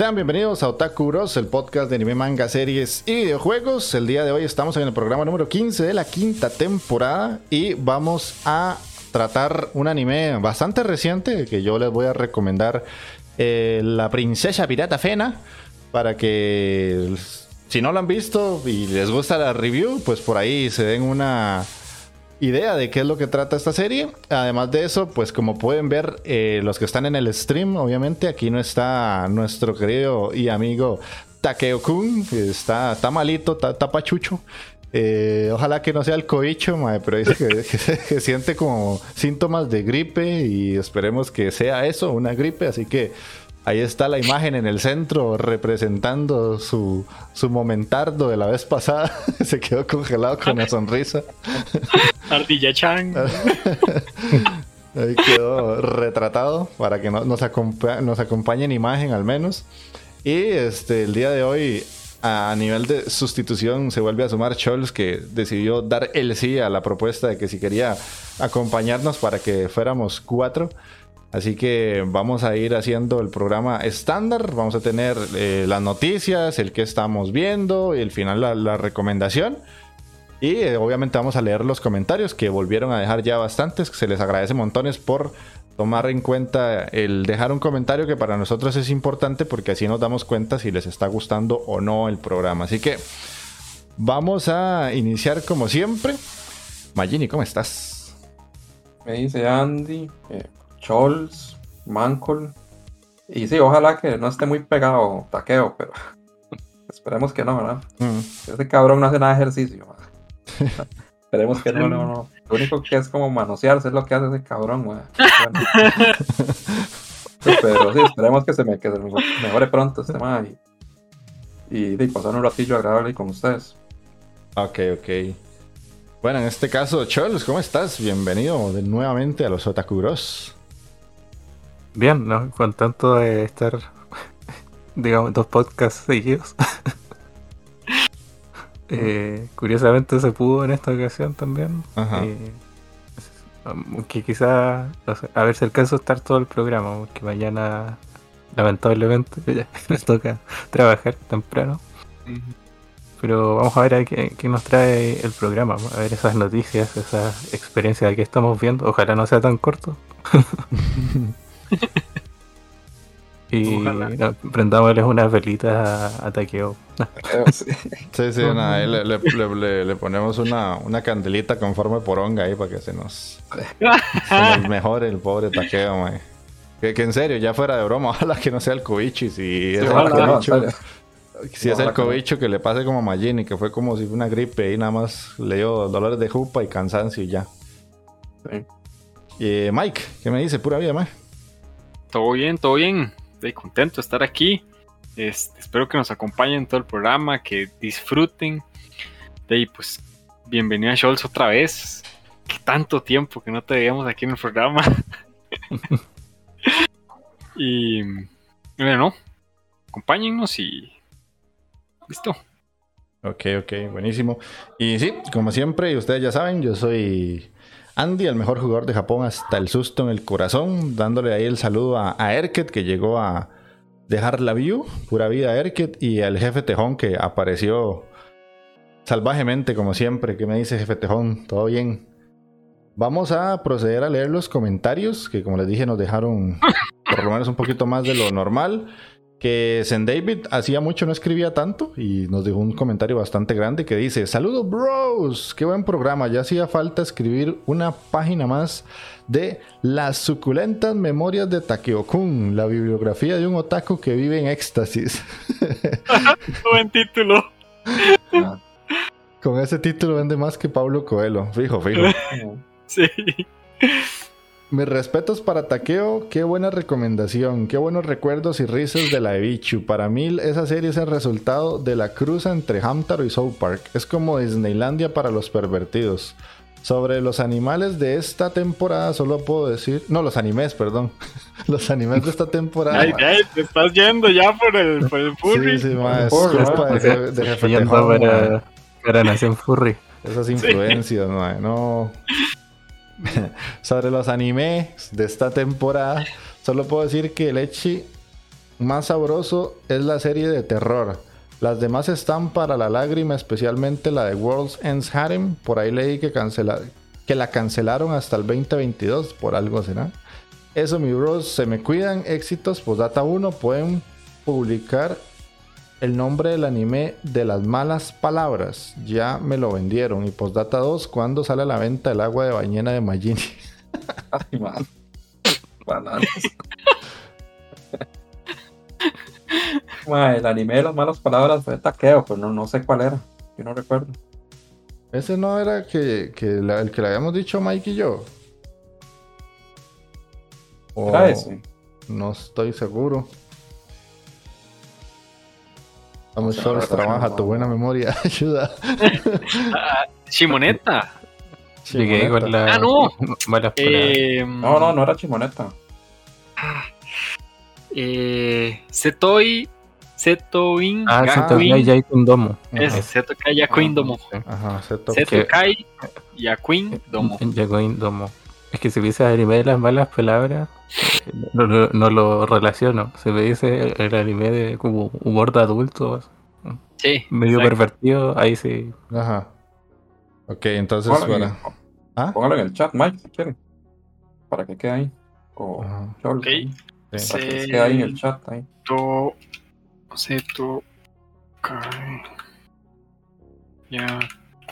Sean bienvenidos a Otaku Bros, el podcast de anime, manga, series y videojuegos. El día de hoy estamos en el programa número 15 de la quinta temporada y vamos a tratar un anime bastante reciente que yo les voy a recomendar, eh, La Princesa Pirata Fena, para que si no lo han visto y les gusta la review, pues por ahí se den una idea de qué es lo que trata esta serie. Además de eso, pues como pueden ver, eh, los que están en el stream, obviamente, aquí no está nuestro querido y amigo Takeo-kun, está, está malito, está, pachucho. Eh, ojalá que no sea el coicho, pero dice que, siente como síntomas de gripe y esperemos que sea eso, una gripe. Así que Ahí está la imagen en el centro representando su, su momentardo de la vez pasada. Se quedó congelado con la sonrisa. Ardilla Chan. Ahí quedó retratado para que nos, nos acompañe en imagen al menos. Y este, el día de hoy, a nivel de sustitución, se vuelve a sumar Scholz, que decidió dar el sí a la propuesta de que si quería acompañarnos para que fuéramos cuatro. Así que vamos a ir haciendo el programa estándar. Vamos a tener eh, las noticias, el que estamos viendo y el final la, recomendación. Y eh, obviamente vamos a leer los comentarios que volvieron a dejar ya bastantes. Se les agradece montones por tomar en cuenta el dejar un comentario que para nosotros es importante porque así nos damos cuenta si les está gustando o no el programa. Así que vamos a iniciar como siempre. Magini, ¿cómo estás? Me dice Andy. Eh, Chols, Mancol. Y sí, ojalá que no esté muy pegado taqueo, pero esperemos que no, ¿verdad? Mm. Ese cabrón no hace nada de ejercicio. esperemos que no, no, no. Lo único que es como manosearse es lo que hace ese cabrón, güey. pero sí, esperemos que se me, que mejore pronto este tema y, y, pasar un ratillo agradable con ustedes. Ok, ok. Bueno, en este caso, Chols, ¿cómo estás? Bienvenido de nuevamente a los Otakuros. Bien, ¿no? Contento de estar, digamos, dos podcasts seguidos. eh, curiosamente se pudo en esta ocasión también. Ajá. Eh, que quizá, a ver si alcanzo a estar todo el programa, porque mañana, lamentablemente, ya nos toca trabajar temprano. Pero vamos a ver a qué, qué, nos trae el programa, a ver esas noticias, esa experiencia que estamos viendo. Ojalá no sea tan corto. Y no, prendámosles unas velitas a, Taqueo. sí, sí, le, ponemos una, una candelita con forma de poronga ahí para que se nos, mejore el pobre Taqueo, Que, en serio, ya fuera de broma, ojalá que no sea el cobicho si es el si es el cobicho que le pase como a Magini, que fue como si fue una gripe y nada más le dio dolores de jupa y cansancio y ya. Y Mike, ¿qué me dice? Pura vida, Mike. Todo bien, todo bien. Estoy contento de estar aquí. Este, espero que nos acompañen en todo el programa, que disfruten. de pues bienvenido a Scholz otra vez. Qué tanto tiempo que no te veíamos aquí en el programa. y bueno, acompáñennos y listo. Ok, ok, buenísimo. Y sí, como siempre, ustedes ya saben, yo soy Andy, el mejor jugador de Japón hasta el susto en el corazón, dándole ahí el saludo a, Erket que llegó a dejar la view, pura vida Erket, y al jefe Tejón que apareció salvajemente como siempre, que me dice jefe Tejón, todo bien. Vamos a proceder a leer los comentarios que como les dije nos dejaron por lo menos un poquito más de lo normal que Zen David hacía mucho no escribía tanto y nos dejó un comentario bastante grande que dice, saludos bros, qué buen programa, ya hacía falta escribir una página más de las suculentas memorias de Takeo-kun, la bibliografía de un otaku que vive en éxtasis. buen título. Con ese título vende más que Pablo Coelho, fijo, fijo. sí. Mis respetos para Takeo, qué buena recomendación, qué buenos recuerdos y risas de la Ebichu. Para mí esa serie es el resultado de la cruza entre Hamtaro y South Park. Es como Disneylandia para los pervertidos. Sobre los animales de esta temporada solo puedo decir... No, los animes, perdón. los animes de esta temporada... Ay, ay, te estás yendo ya por el, por el furry. Sí, sí, más. de, de jefe para, para Nación Furry. Esas influencias, sí. no... sobre los animes de esta temporada, solo puedo decir que el Echi más sabroso es la serie de terror. Las demás están para la lágrima, especialmente la de World's Ends Harem. Por ahí leí que, que la cancelaron hasta el 2022, por algo será. Eso, mi bros, se me cuidan. Éxitos, pues data 1, pueden publicar el nombre del anime de las malas palabras. Ya me lo vendieron. Y postdata 2, ¿cuándo sale a la venta el agua de bañena de Magini? Ay, man. el anime de las malas palabras fue taqueo, pero no, no sé cuál era. Yo no recuerdo. Ese no era que, que el que le habíamos dicho Mike y yo. ¿Era ese? No estoy seguro. Vamos, solo trabaja, tu buena memoria ayuda. Chimoneta. la. Ah, no. Eh, no, no, no era Chimoneta. Eh, Setoi. Setoin. Ah, Setokai Yakuin Domo. Es Setokai Yakuin Domo. Ajá, Setokai Yakuin Domo. Es que si dice anime de las malas palabras, no, no, lo relaciono. Se me dice el anime de como humor de adultos. Sí. Medio pervertido, ahí sí. Ajá. Ok, entonces para. ¿Ah? Póngalo en el chat, Mike, si quieren. Para que quede ahí. O Chol, ok. Ahí. Para que quede ahí en el chat. Ahí. To. Seto. Ya.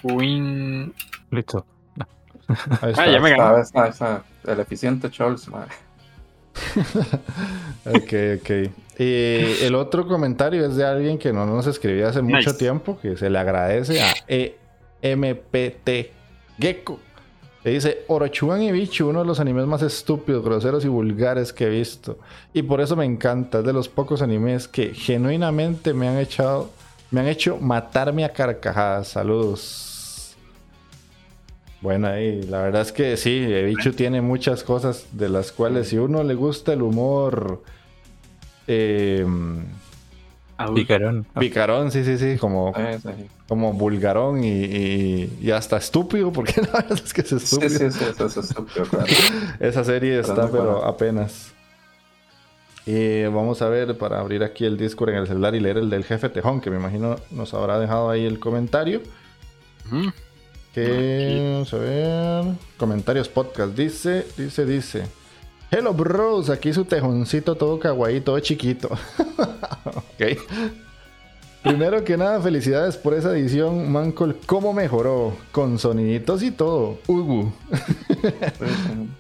Queen. Listo. Ahí está, ah, ya me ganó. Está, está, el eficiente Scholz, madre. ok, ok. Y el otro comentario es de alguien que no nos escribió hace mucho tiempo, que se le agradece a EMPT Gecko. Que dice, Orochuan y Bichu, uno de los animes más estúpidos, groseros y vulgares que he visto. Y por eso me encanta, es de los pocos animes que genuinamente me han echado, me han hecho matarme a carcajadas. Saludos. Bueno, ahí la verdad es que sí, Bichu tiene muchas cosas de las cuales si uno le gusta el humor... Eh, picarón. Picarón, sí, sí, sí, como, como vulgarón y, hasta estúpido, porque la verdad es que es estúpido. Sí, sí, sí, es estúpido, claro. Esa serie está, pero apenas. Y vamos a ver, para abrir aquí el Discord en el celular y leer el del jefe Tejón, que me imagino nos habrá dejado ahí el comentario. Que, vamos a ver. Comentarios podcast. Dice, dice, dice. Hello bros, aquí su tejoncito todo kawaii, todo chiquito. ok. Primero que nada, felicidades por esa edición. Mancol, ¿cómo mejoró? Con soniditos y todo. Ugu.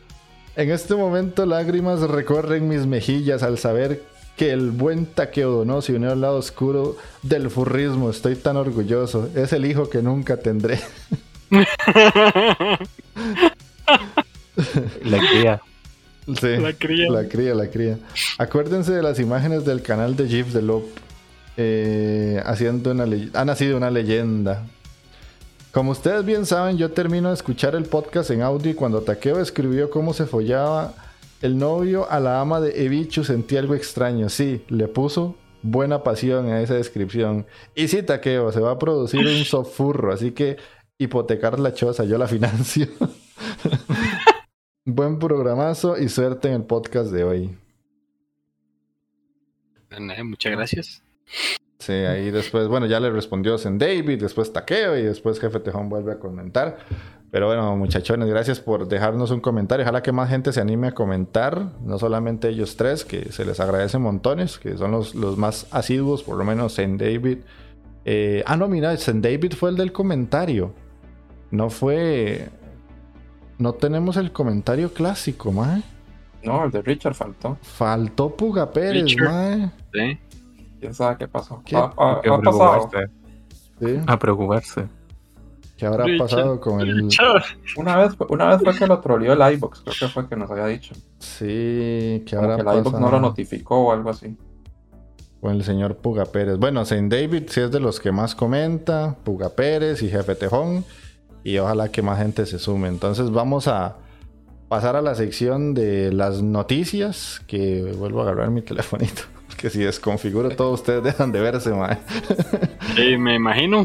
en este momento, lágrimas recorren mis mejillas al saber que el buen Takeo Dono se unió al lado oscuro del furrismo. Estoy tan orgulloso. Es el hijo que nunca tendré. la cría. Sí, la cría. La cría, la cría. Acuérdense de las imágenes del canal de Jeff de Lop. Eh, haciendo una ha nacido una leyenda. Como ustedes bien saben, yo termino de escuchar el podcast en audio y cuando Takeo escribió cómo se follaba el novio a la ama de Ebichu sentí algo extraño. Sí, le puso buena pasión a esa descripción. Y sí, Takeo, se va a producir un sofurro, así que hipotecar la choza, yo la financio. Buen programazo y suerte en el podcast de hoy. Muchas gracias. Sí, ahí después, bueno, ya le respondió Zen David, después Taqueo y después Jefe Tejón vuelve a comentar. Pero bueno, muchachones, gracias por dejarnos un comentario. Ojalá que más gente se anime a comentar, no solamente ellos tres, que se les agradece montones, que son los, los más asiduos, por lo menos Zen David. Eh, ah, no, mira, Zen David fue el del comentario. No fue. No tenemos el comentario clásico, mae. No, el de Richard faltó. Faltó Puga Pérez, mae. Sí. ¿Quién sabe qué pasó? ¿Qué? ha pasado? A preocuparse. ¿Qué habrá pasado con el. Una vez, una vez fue que lo troleó el iBox, creo que fue que nos había dicho. Sí, que habrá que el iBox no lo notificó o algo así. O el señor Puga Pérez. Bueno, Saint David sí es de los que más comenta. Puga Pérez y Jefe Tejón. Y ojalá que más gente se sume. Entonces vamos a pasar a la sección de las noticias. Que vuelvo a agarrar mi telefonito. Que si desconfiguro todo, ustedes dejan de verse, me imagino.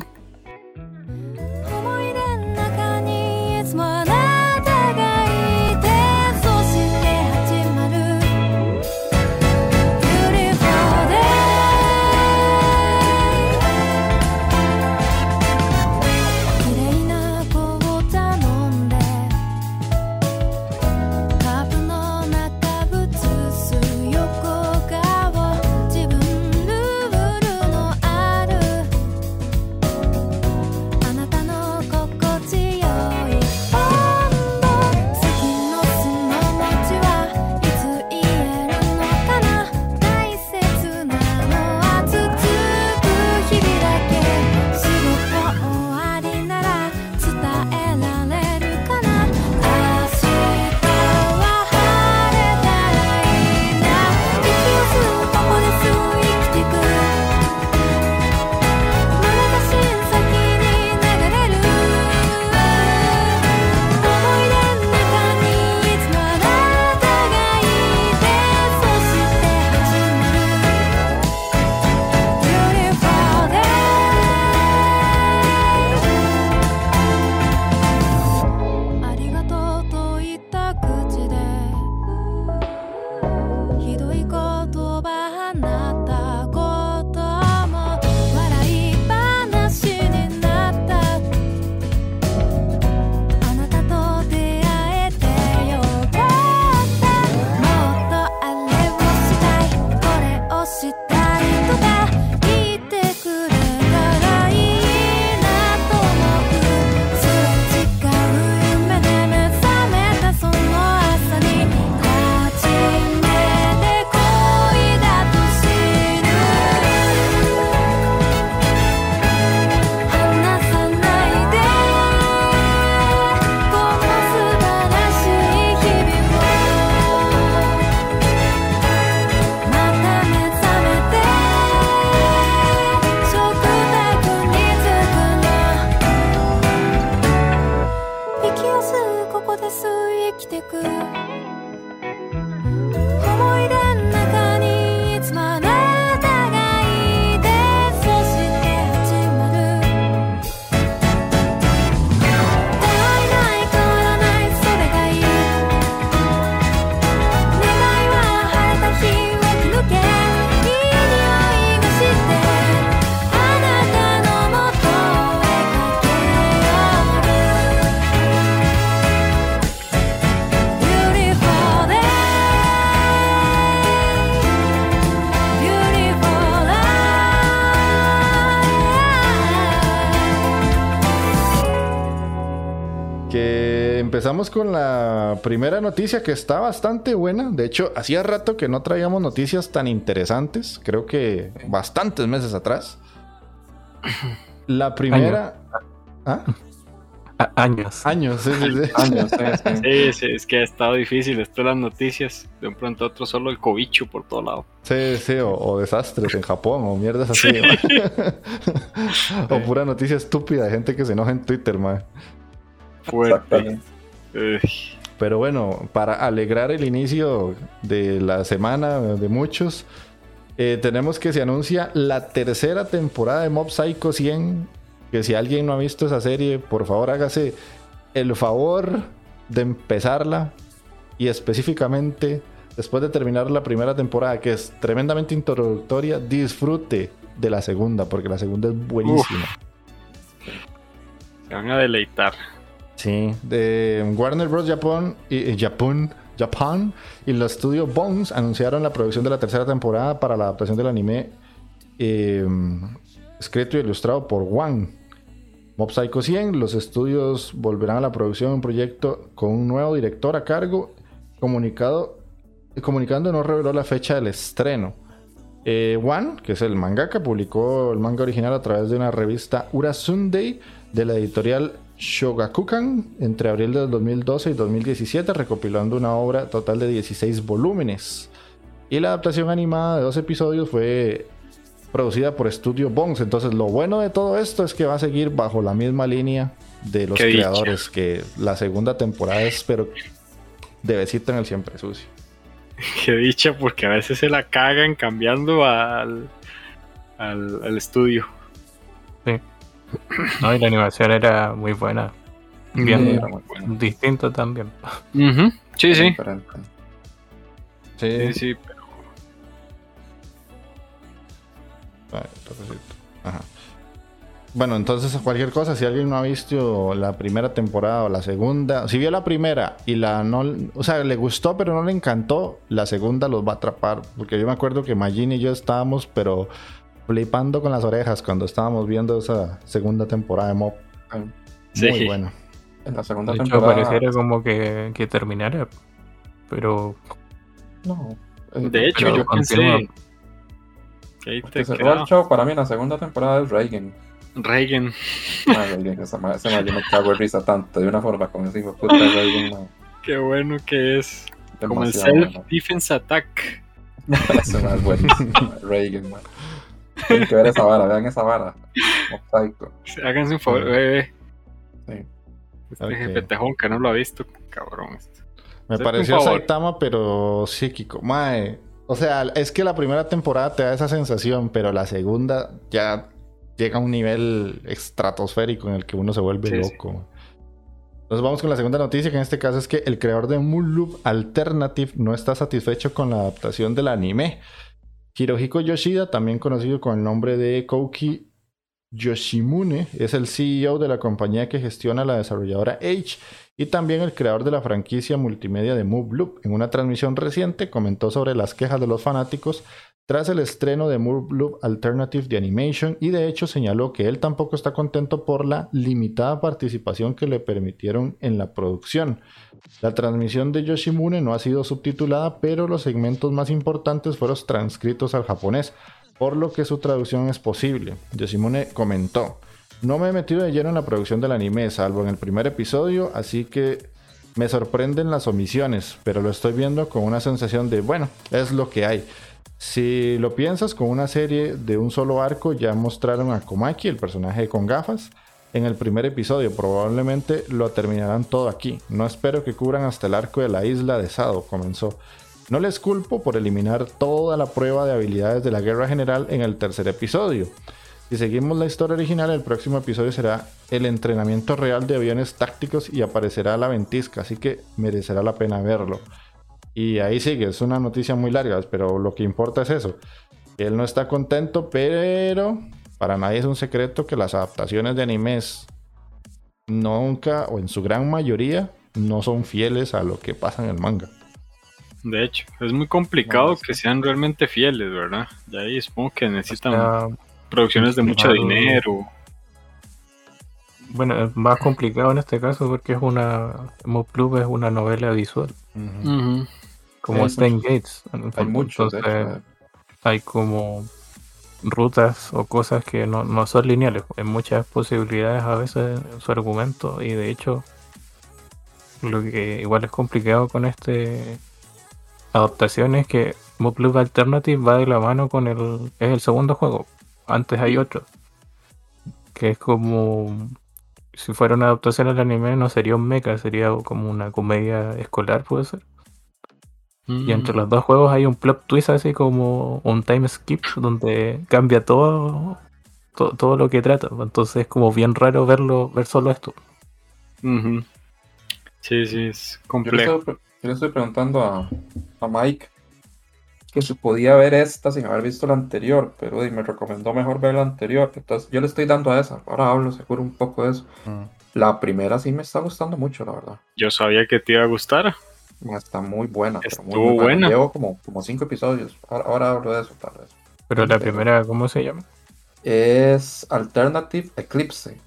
Con la primera noticia que está bastante buena. De hecho, hacía rato que no traíamos noticias tan interesantes. Creo que bastantes meses atrás. La primera. ¿Ah? años. Años, sí, sí, sí. Años, sí, sí. Sí, es que ha estado difícil. Esto de las noticias, de un pronto a otro solo el cobicho por todo lado. Sí, sí, o, desastres en Japón, o mierdas así. o pura noticia estúpida de gente que se enoja en Twitter, man. Fuerte. Pero bueno, para alegrar el inicio de la semana de muchos, eh, tenemos que se anuncia la tercera temporada de Mob Psycho 100. Que si alguien no ha visto esa serie, por favor hágase el favor de empezarla y específicamente después de terminar la primera temporada, que es tremendamente introductoria, disfrute de la segunda, porque la segunda es buenísima. Se van a deleitar. Sí, de Warner Bros. Japan y, Japón, Japan y el estudio Bones anunciaron la producción de la tercera temporada para la adaptación del anime eh, escrito y ilustrado por Wang. Mob Psycho 100, los estudios volverán a la producción de un proyecto con un nuevo director a cargo, comunicado, comunicando no reveló la fecha del estreno. Eh, Wan, que es el mangaka, publicó el manga original a través de una revista Ura Sunday de la editorial Shogakukan entre abril del 2012 y 2017, recopilando una obra total de 16 volúmenes. Y la adaptación animada de dos episodios fue producida por Studio Bones. Entonces, lo bueno de todo esto es que va a seguir bajo la misma línea de los creadores. Que la segunda temporada es, pero de besito en el siempre sucio. Qué dicha, porque a veces se la cagan cambiando al, al estudio. Sí. No, y la animación era muy buena. Bien distinto también. Sí, sí. Sí, sí, pero... Bueno, entonces cualquier cosa, si alguien no ha visto la primera temporada o la segunda, si vio la primera y la no, o sea, le gustó pero no le encantó, la segunda los va a atrapar, porque yo me acuerdo que Magin y yo estábamos, pero flipando con las orejas cuando estábamos viendo esa segunda temporada de Mob. Muy bueno. En la segunda de temporada. Hecho, pareciera como que, que terminara, pero. No. De hecho, yo pensé. Que te se el show para mí en la segunda temporada es Reagan. Reagan. Ah, Reagan, esa madre, esa madre me cago en risa tanto de una forma como ese hijo puta Reagan. Qué bueno que es. como el self-defense attack. Eso es buenísimo. Reagan, man. Tienen que ver esa vara, vean esa vara. Mosaico. Háganse un favor, bebé. Sí. Este okay. petejón que no lo ha visto, cabrón. Me pareció Saitama, pero psíquico. Mae. O sea, es que la primera temporada te da esa sensación, pero la segunda ya llega a un nivel estratosférico en el que uno se vuelve loco. Sí. Entonces vamos con la segunda noticia, que en este caso es que el creador de Moon Loop Alternative no está satisfecho con la adaptación del anime. Hirohiko Yoshida, también conocido con el nombre de Kouki Yoshimune, es el CEO de la compañía que gestiona la desarrolladora H y también el creador de la franquicia multimedia de Move Loop. En una transmisión reciente comentó sobre las quejas de los fanáticos tras el estreno de Move Loop Alternative de Animation y de hecho señaló que él tampoco está contento por la limitada participación que le permitieron en la producción. La transmisión de Yoshimune no ha sido subtitulada, pero los segmentos más importantes fueron transcritos al japonés, por lo que su traducción es posible. Yoshimune comentó, no me he metido de lleno en la producción del anime, salvo en el primer episodio, así que me sorprenden las omisiones, pero lo estoy viendo con una sensación de, bueno, es lo que hay. Si lo piensas con una serie de un solo arco, ya mostraron a Komaki, el personaje con gafas, en el primer episodio. Probablemente lo terminarán todo aquí. No espero que cubran hasta el arco de la isla de Sado, comenzó. No les culpo por eliminar toda la prueba de habilidades de la guerra general en el tercer episodio. Si seguimos la historia original, el próximo episodio será el entrenamiento real de aviones tácticos y aparecerá la ventisca, así que merecerá la pena verlo. Y ahí sigue, es una noticia muy larga, pero lo que importa es eso. Él no está contento, pero para nadie es un secreto que las adaptaciones de animes nunca o en su gran mayoría no son fieles a lo que pasa en el manga. De hecho, es muy complicado que sean realmente fieles, ¿verdad? De ahí supongo que necesitan producciones de mucho dinero. Bueno, es más complicado en este caso porque es una. Club es una novela visual. Como Stan Gates. Hay muchos. hay como rutas o cosas que no, no son lineales. Hay muchas posibilidades a veces en su argumento y de hecho lo que igual es complicado con este adaptación es que Mob Alternative va de la mano con el es el segundo juego. Antes hay otro que es como si fuera una adaptación al anime no sería un mecha, sería como una comedia escolar, puede ser. Y entre mm. los dos juegos hay un plot twist así como un time skip donde cambia todo, todo, lo que trata. Entonces es como bien raro verlo, ver solo esto. Sí, sí, es complejo. Yo le estoy, preguntando a, a, Mike que se podía ver esta sin haber visto la anterior, pero me recomendó mejor ver la anterior. Entonces yo le estoy dando a esa. Ahora hablo seguro un poco de eso. Mm. La primera sí me está gustando mucho, la verdad. Yo sabía que te iba a gustar. Está muy buena. muy, buena. Llevo como, como cinco episodios. Ahora, hablo de eso, tal vez. Pero la primera, ¿cómo se llama? Es Alternative Eclipse.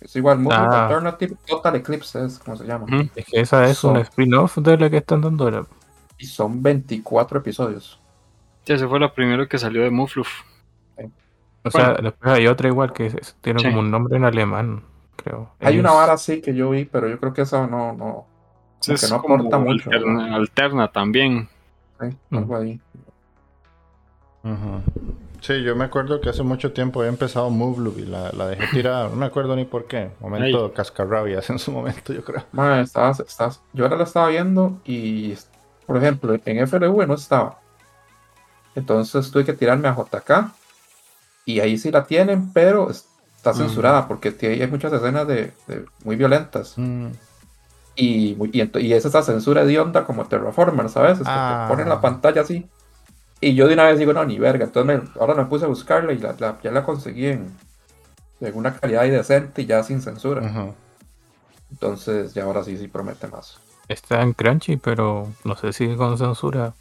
Es igual, Movie ah. Alternative Total Eclipse es como se llama. Es que esa es un spin-off de la que están dando ahora. Y son 24 episodios. Sí, ese fue lo primero que salió de Mufluf. O sea, después hay otra igual que tiene como un nombre en alemán, creo. Hay una vara así que yo vi, pero yo creo que esa no, no, es no aporta mucho. Alterna, también. Sí, algo ahí. Sí, yo me acuerdo que hace mucho tiempo había empezado Move y la, la dejé tirar. No me acuerdo ni por qué. Momento cascarrabias en su momento, yo creo. yo ahora la estaba viendo y, por ejemplo, en FLV no estaba. Entonces tuve que tirarme a JK y ahí sí la tienen, pero está censurada porque hay muchas escenas de, muy violentas. Mm. Y, y, es esa censura de onda como Terraformer, ¿sabes? Es que te ponen la ah. pantalla así. Y yo de una vez digo, no, ni verga. Entonces ahora me puse a buscarla y ya la conseguí en, una calidad decente y ya sin censura. Entonces ya ahora sí, sí promete más. Está en Crunchy, pero no sé si con censura.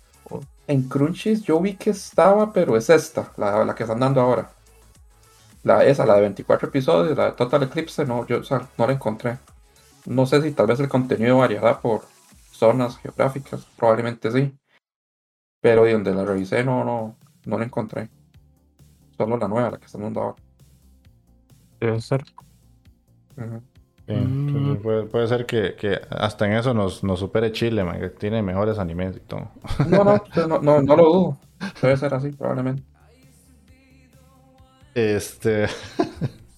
En Crunchy yo vi que estaba, pero es esta, la, la que están dando ahora. La, esa, la de 24 episodios, la de Total Eclipse, no, yo no la encontré. No sé si tal vez el contenido variará por zonas geográficas, probablemente sí. Pero de donde la revisé no, no, no la encontré. Solo la nueva, la que están dando ahora. Debe ser. Mm. puede, ser que, hasta en eso nos, nos supere Chile, que tiene mejores animes y todo. No, no, no, no, no lo dudo. Debe ser así, probablemente. Este.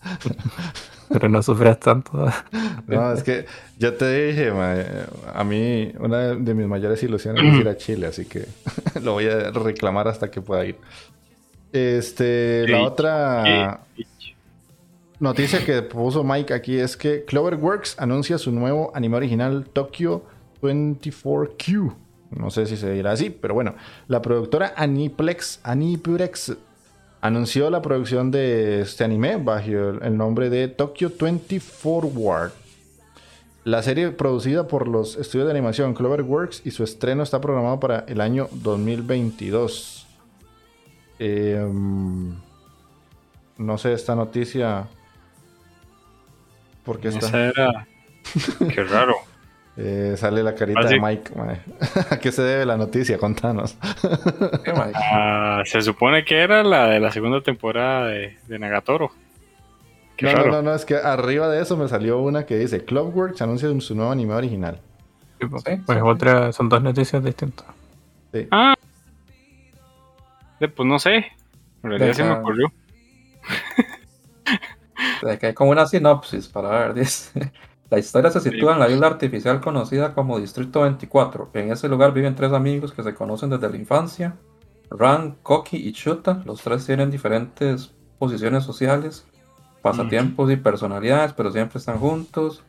Pero no sufras tanto. no, es que yo te dije, a mí una de mis mayores ilusiones es ir a Chile, así que lo voy a reclamar hasta que pueda ir. Este, la otra noticia que puso Mike aquí es que Cloverworks anuncia su nuevo anime original Tokyo 24Q. No sé si se dirá así, pero bueno, la productora Aniplex, Aniplex anunció la producción de este anime bajo el nombre de Tokyo 24 Forward. La serie producida por los estudios de animación Cloverworks y su estreno está programado para el año 2022. Em, no sé esta noticia. ¿Por qué está? Qué raro. Eh, sale la carita de Mike. ¿A qué se debe la noticia? Contanos. Ah, se supone que era la de la segunda temporada de, Nagatoro. no, no, no, es que arriba de eso me salió una que dice Clockworks anuncia su nuevo anime original. Pues, pues otra, son dos noticias distintas. Sí. Ah. Pues no sé. En realidad se me ocurrió. que hay como una sinopsis para ver, dice. La historia se sitúa en la isla artificial conocida como Distrito 24. En ese lugar viven tres amigos que se conocen desde la infancia. Ran, Koki y Chuta. Los tres tienen diferentes posiciones sociales, pasatiempos y personalidades, pero siempre están juntos.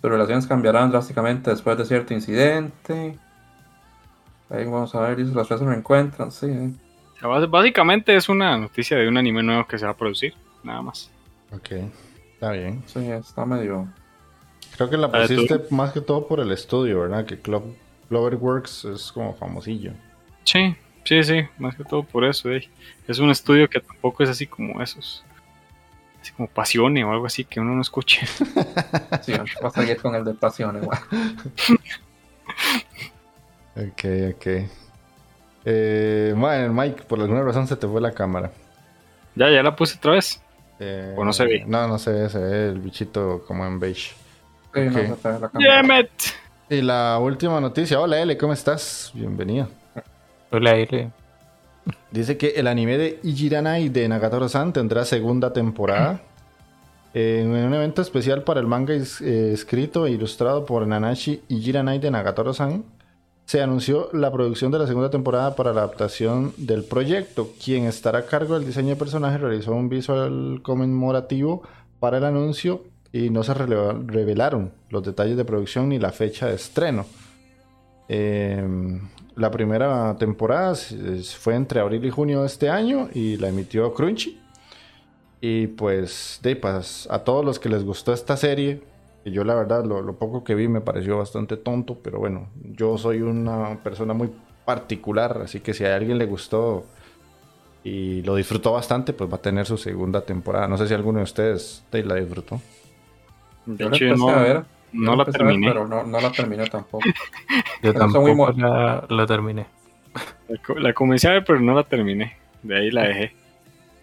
Sus relaciones cambiarán drásticamente después de cierto incidente. Ahí vamos a ver, si los tres se encuentran, sí. Básicamente es una noticia de un anime nuevo que se va a producir, nada más. Ok, está bien. Sí, está medio Creo que la pusiste más que todo por el estudio, ¿verdad? Que Club, Cloverworks es como famosillo. Sí, sí, sí, más que todo por eso. Eh. Es un estudio que tampoco es así como esos. Así como Pasione o algo así que uno no escuche. sí, va a seguir con el de Pasione, igual. ok, ok. Eh, bueno, Mike, por alguna razón se te fue la cámara. Ya, ya la puse otra vez. Eh, ¿O no se ve? No, no se ve, se ve el bichito como en beige. Sí, no se ve la cámara. Y la última noticia. Hola, L, ¿cómo estás? Bienvenido. Hola, L. Dice que el anime de Ijiranai de Nagatoro-san tendrá segunda temporada. En un evento especial para el manga eh, escrito e ilustrado por Nanashi Ijiranai de Nagatoro-san, se anunció la producción de la segunda temporada para la adaptación del proyecto. Quien estará a cargo del diseño de personajes realizó un visual conmemorativo para el anuncio y no se revelaron los detalles de producción ni la fecha de estreno. Em, la primera temporada fue entre abril y junio de este año y la emitió Crunchy. Y pues, de, pues, a todos los que les gustó esta serie, yo la verdad lo, poco que vi me pareció bastante tonto, pero bueno, yo soy una persona muy particular, así que si a alguien le gustó y lo disfrutó bastante, pues va a tener su segunda temporada. No sé si alguno de ustedes la disfrutó. De hecho, no, a ver. no la terminé. pero no, no, la terminé tampoco. Yo tampoco la, la, terminé. La, comencé a ver, pero no la terminé. De ahí la dejé.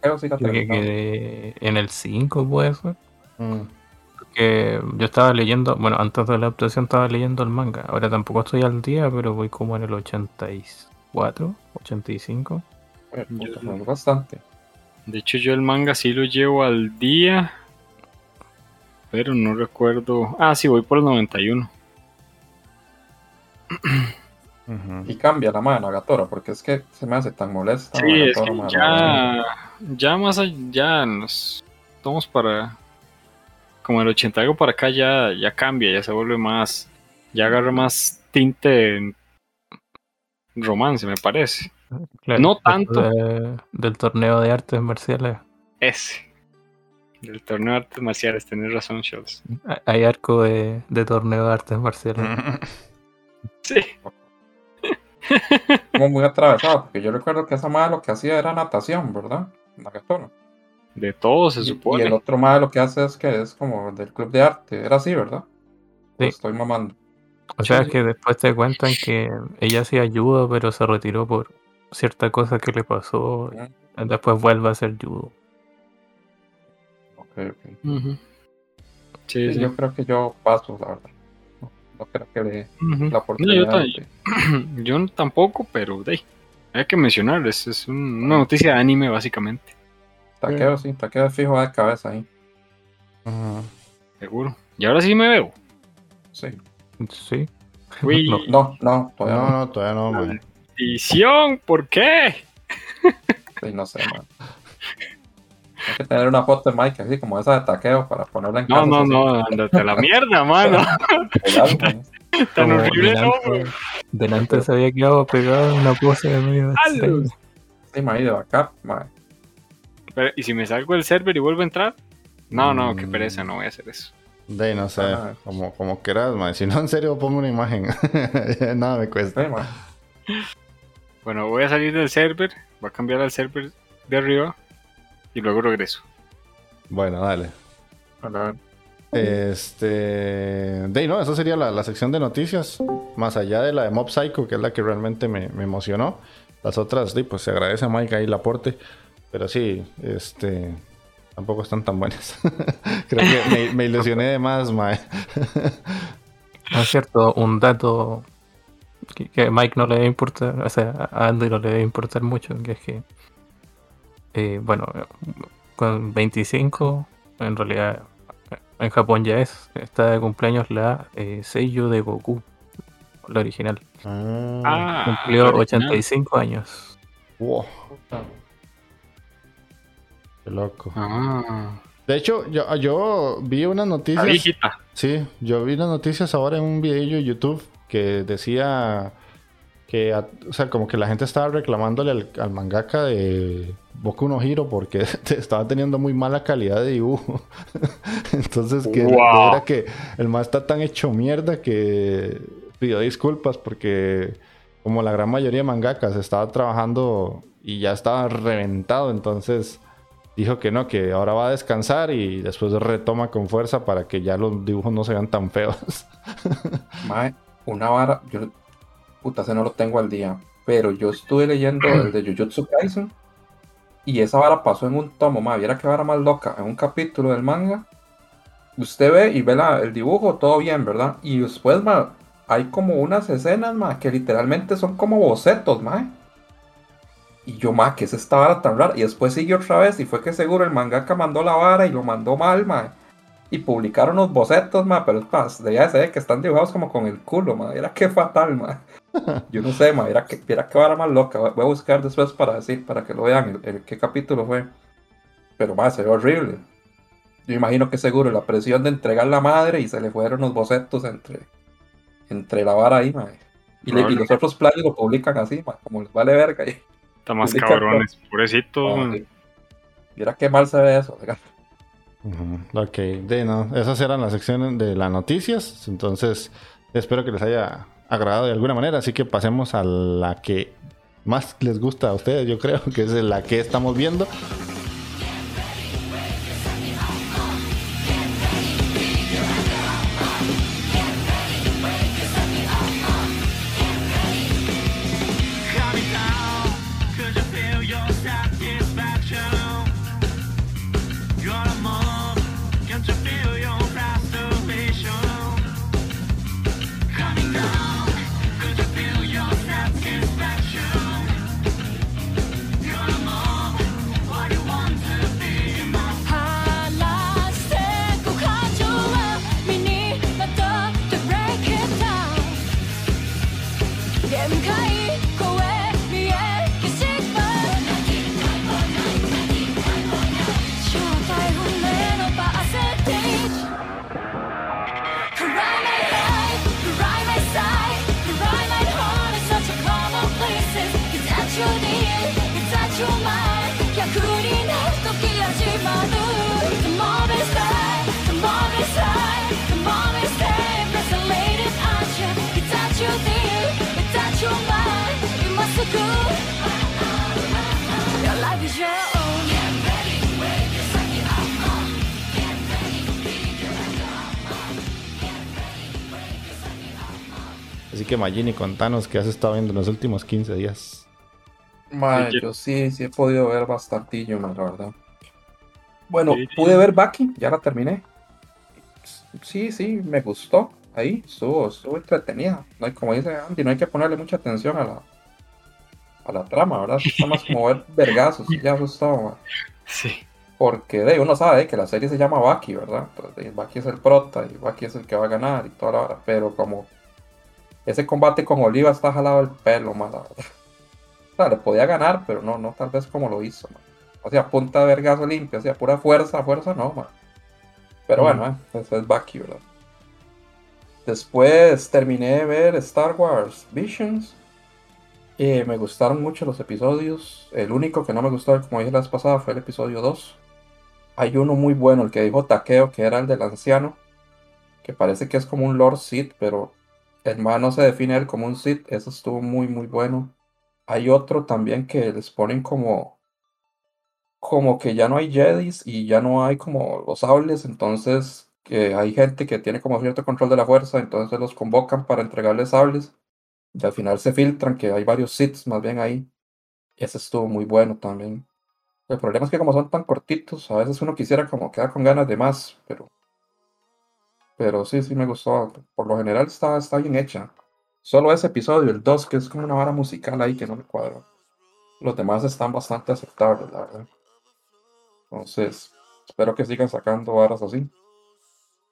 Pero sí la terminé. en el 5, puede ser. Mm. Porque yo estaba leyendo, bueno, antes de la adaptación estaba leyendo el manga. Ahora tampoco estoy al día, pero voy como en el 84, 85. Bueno, bastante. De hecho, yo el manga sí lo llevo al día pero no recuerdo. Ah, sí, voy por el 91. Y cambia la mano Gatora, porque es que se me hace tan molesta. Sí, es que ya, ya más allá nos estamos para. Como el 80 algo para acá ya, ya cambia, ya se vuelve más. Ya agarra más tinte romance, me parece. no tanto. del torneo de artes marciales. Ese. Del torneo de artes marciales, tenés razón, Scholz. Hay arco de, torneo de artes marciales. sí. Como muy atravesado, porque yo recuerdo que esa madre lo que hacía era natación, ¿verdad? Nagatoro. De todo se supone. Y, el otro madre lo que hace es que es como del club de arte. Era así, ¿verdad? Sí. estoy mamando. O sea, que después te cuentan que ella sí ayuda, pero se retiró por cierta cosa que le pasó. Después vuelve a hacer judo sí, Yo creo que yo paso, la verdad. No, creo que le la oportunidad. yo, tampoco, pero de, hay que mencionar, es, es una noticia de anime básicamente. Taqueo, sí, taqueo fijo de cabeza ahí. Seguro. Y ahora sí me veo. Sí. Sí. No, no, todavía no, no, todavía no, Maldición, ¿por qué? Sí, no sé, man. Hay que tener una foto de Mike así como esa de taqueo para ponerla en No, no, no, andate la mierda, mano. Tan horrible, delante, Delante se había quedado pegado en una pose de medio de Sí, me ha ido acá, Pero, ¿Y si me salgo del server y vuelvo a entrar? No, no, qué pereza, no voy a hacer eso. De no sé, ah. como, como quieras, man. Si no, en serio, pongo una imagen. Nada me cuesta. bueno, voy a salir del server. Voy a cambiar al server de arriba y luego regreso. Bueno, dale. Este. De no, esa sería la, sección de noticias. Más allá de la de Mob Psycho, que es la que realmente me, emocionó. Las otras, pues se agradece a Mike ahí el aporte. Pero sí, este. Tampoco están tan buenas. Creo que me, ilusioné de más, Mae. es cierto, un dato que, Mike no le debe importar, o sea, a Andy no le debe importar mucho, que es que eh, bueno, con 25, en realidad en Japón ya es, está de cumpleaños la eh, Seiyu de Goku, la original. Ah, Cumplió 85 años. Wow. Qué loco. Ah. De hecho, yo, yo vi unas noticias. Sí, yo vi unas noticias ahora en un video de YouTube que decía que, o sea, como que la gente estaba reclamándole al, mangaka de Boku no Hiro porque estaba teniendo muy mala calidad de dibujo. Entonces, que era que el más está tan hecho mierda que pidió disculpas porque como la gran mayoría de mangakas estaba trabajando y ya estaba reventado, entonces dijo que no, que ahora va a descansar y después retoma con fuerza para que ya los dibujos no se vean tan feos. una vara, yo puta, ese no lo tengo al día. Pero yo estuve leyendo el de Jujutsu Kaisen Y esa vara pasó en un tomo, ma, viera que vara más loca. En un capítulo del manga, usted ve y ve la, el dibujo, todo bien, ¿verdad? Y después, ma, hay como unas escenas, ma, que literalmente son como bocetos, ma. Y yo, ma, que es esta vara tan rara. Y después siguió otra vez y fue que seguro el mangaka mandó la vara y lo mandó mal, ma. Y publicaron los bocetos, ma, pero es más, ya ser que están dibujados como con el culo, ma. Era que fatal, ma. Yo no sé, ma, era que, era que vara más loca. Voy a buscar después para decir, para que lo vean, el, qué capítulo fue. Pero, ma, se ve horrible. Yo imagino que seguro la presión de entregar la madre y se le fueron los bocetos entre, entre la vara ahí, ma. Y, los otros planes lo publican así, ma, como les vale verga. Y, Está más cabrones, pobrecito. Mira qué mal se ve eso, Ok, de no, esas eran las secciones de las noticias, entonces espero que les haya agradado de alguna manera, así que pasemos a la que más les gusta a ustedes, yo creo, que es la que estamos viendo. Que Magini, contanos qué has estado viendo en los últimos 15 días. yo sí, sí he podido ver bastantillo, la verdad. Bueno, pude ver Baki, ya la terminé. Sí, sí, me gustó. Ahí estuvo, estuvo entretenida. No como dice Andy, no hay que ponerle mucha atención a la, a la trama, ¿verdad? Está más como ver vergazos ya eso está, Sí. Porque de, uno sabe que la serie se llama Baki, ¿verdad? Entonces, Baki es el prota y Baki es el que va a ganar y toda la hora. Pero como ese combate con Oliva está jalado el pelo, más la verdad. O sea, le podía ganar, pero no, no tal vez como lo hizo, man. O sea, punta de vergazo limpio, o sea, pura fuerza, fuerza no, man. Pero bueno, eh, eso es Baki, ¿verdad? Después terminé de ver Star Wars Visions. Eh, me gustaron mucho los episodios. El único que no me gustó, como dije la vez pasada, fue el episodio 2. Hay uno muy bueno, el que dijo Takeo, que era el del anciano. Que parece que es como un Lord Sith, pero el man no se define él como un Sith. Eso estuvo muy, muy bueno. Hay otro también que les ponen como. Como que ya no hay Jedis y ya no hay como los sables. Entonces, que hay gente que tiene como cierto control de la fuerza. Entonces los convocan para entregarles sables. Y al final se filtran que hay varios sits más bien ahí. Ese estuvo muy bueno también. El problema es que como son tan cortitos, a veces uno quisiera como quedar con ganas de más, pero... Pero sí, sí me gustó. Por lo general está, está bien hecha. Solo ese episodio, el 2, que es como una vara musical ahí que no me cuadra. Los demás están bastante aceptables, la verdad. Entonces, espero que sigan sacando varas así.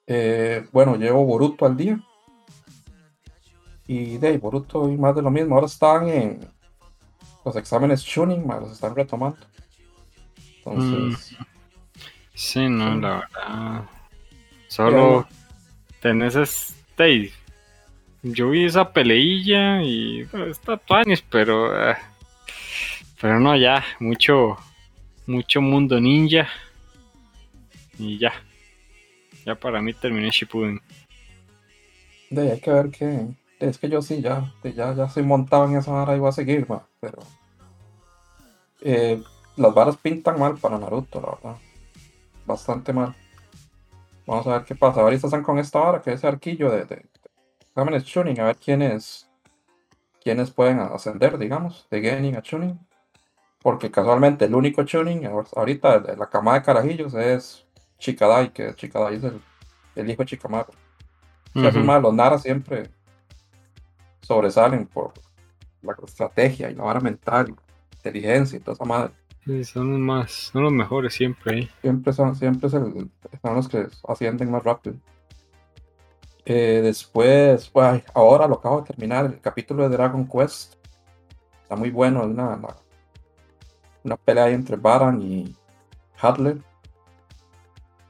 Eh, bueno, llevo Boruto al día. Y de Boruto y más de lo mismo. Ahora están en los exámenes tuning, los están retomando. Entonces. Mm. Sí, no, la verdad. Solo tenés este. Yo vi esa peleilla y está tuanis, pero. Eh, pero no, ya, mucho. Mucho mundo ninja. Y ya. Ya para mí terminé Shippuden. De hay que ver qué, es que yo sí, ya, ya, ya soy montado en esa vara y voy a seguir, pero eh, las varas pintan mal para Naruto, la verdad. Bastante mal. Vamos a ver qué pasa. Ahorita están con esta vara, que es ese arquillo de, de, exámenes tuning, a ver quiénes quiénes pueden ascender, digamos, de Genin a tuning. Porque casualmente el único tuning ahorita de la camada de carajillos es Chikadai, que Chikadai es el, el hijo de Chicamaco. los Nara siempre sobresalen por la estrategia y la vara mental, inteligencia y toda esa madre. Sí, son más, son los mejores siempre Siempre son, siempre son los que ascienden más rápido. Eh, después, ahora lo acabo de terminar, el capítulo de Dragon Quest. Está muy bueno, es una, una, pelea entre Baran y Hadler.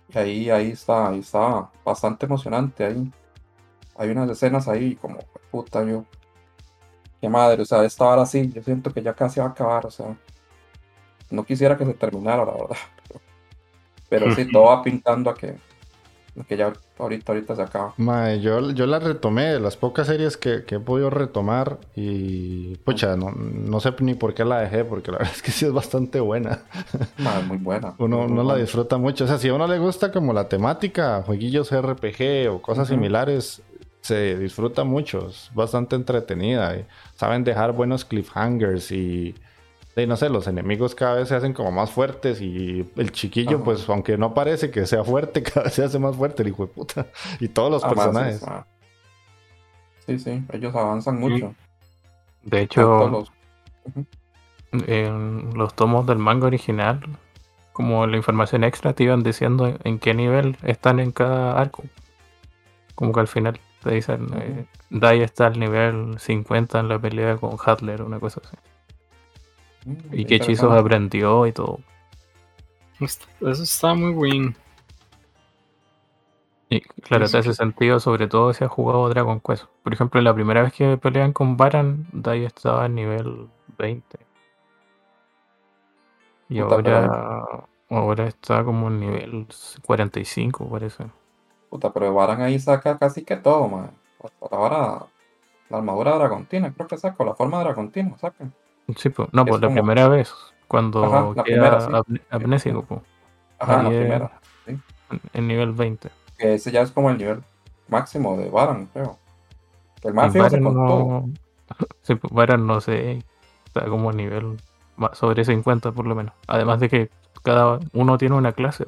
Y ahí, ahí está, ahí está bastante emocionante. Ahí hay unas escenas ahí como puta yo. Qué madre, o sea, esta hora sí, yo siento que ya casi va a acabar, o sea. No quisiera que se terminara, la verdad. Pero, sí, todo va pintando a que, que ya ahorita, ahorita se acaba. yo, yo la retomé, de las pocas series que, he podido retomar y pucha, no, no, sé ni por qué la dejé, porque la verdad es que sí es bastante buena. muy buena. Uno, no la disfruta mucho. O sea, si a uno le gusta como la temática, jueguillos RPG o cosas similares, se disfruta mucho, es bastante entretenida. Y saben dejar buenos cliffhangers y, no sé, los enemigos cada vez se hacen como más fuertes y el chiquillo, pues aunque no parece que sea fuerte, cada vez se hace más fuerte el hijo de puta. Y todos los personajes. Sí, sí, ellos avanzan mucho. De hecho, en los tomos del manga original, como la información extra te iban diciendo en qué nivel están en cada arco. Como que al final te dicen, eh, Dai está al nivel 50 en la pelea con Hadler, una cosa así. Mm, y qué hechizos aprendió y todo. Eso está muy bien. Y claro, te hace sentido, sobre todo si has jugado Dragon Quest. Por ejemplo, la primera vez que pelean con Baran, Dai estaba al nivel 20. Y ahora, ahora está como en nivel 45, parece. Puta, pero Baran ahí saca casi que todo, man. Ahora la armadura dragontina, creo que saca, la forma dragontina, saca. Sí, pues, no, pues la primera vez, cuando Ajá, la primera, sí. amnésico, pues. Ajá, la primera, sí. En nivel 20. Que ese ya es como el nivel máximo de Baran, creo. El feo se no... Sí, pues Baran no sé, está como a nivel sobre 50 por lo menos. Además de que cada uno tiene una clase.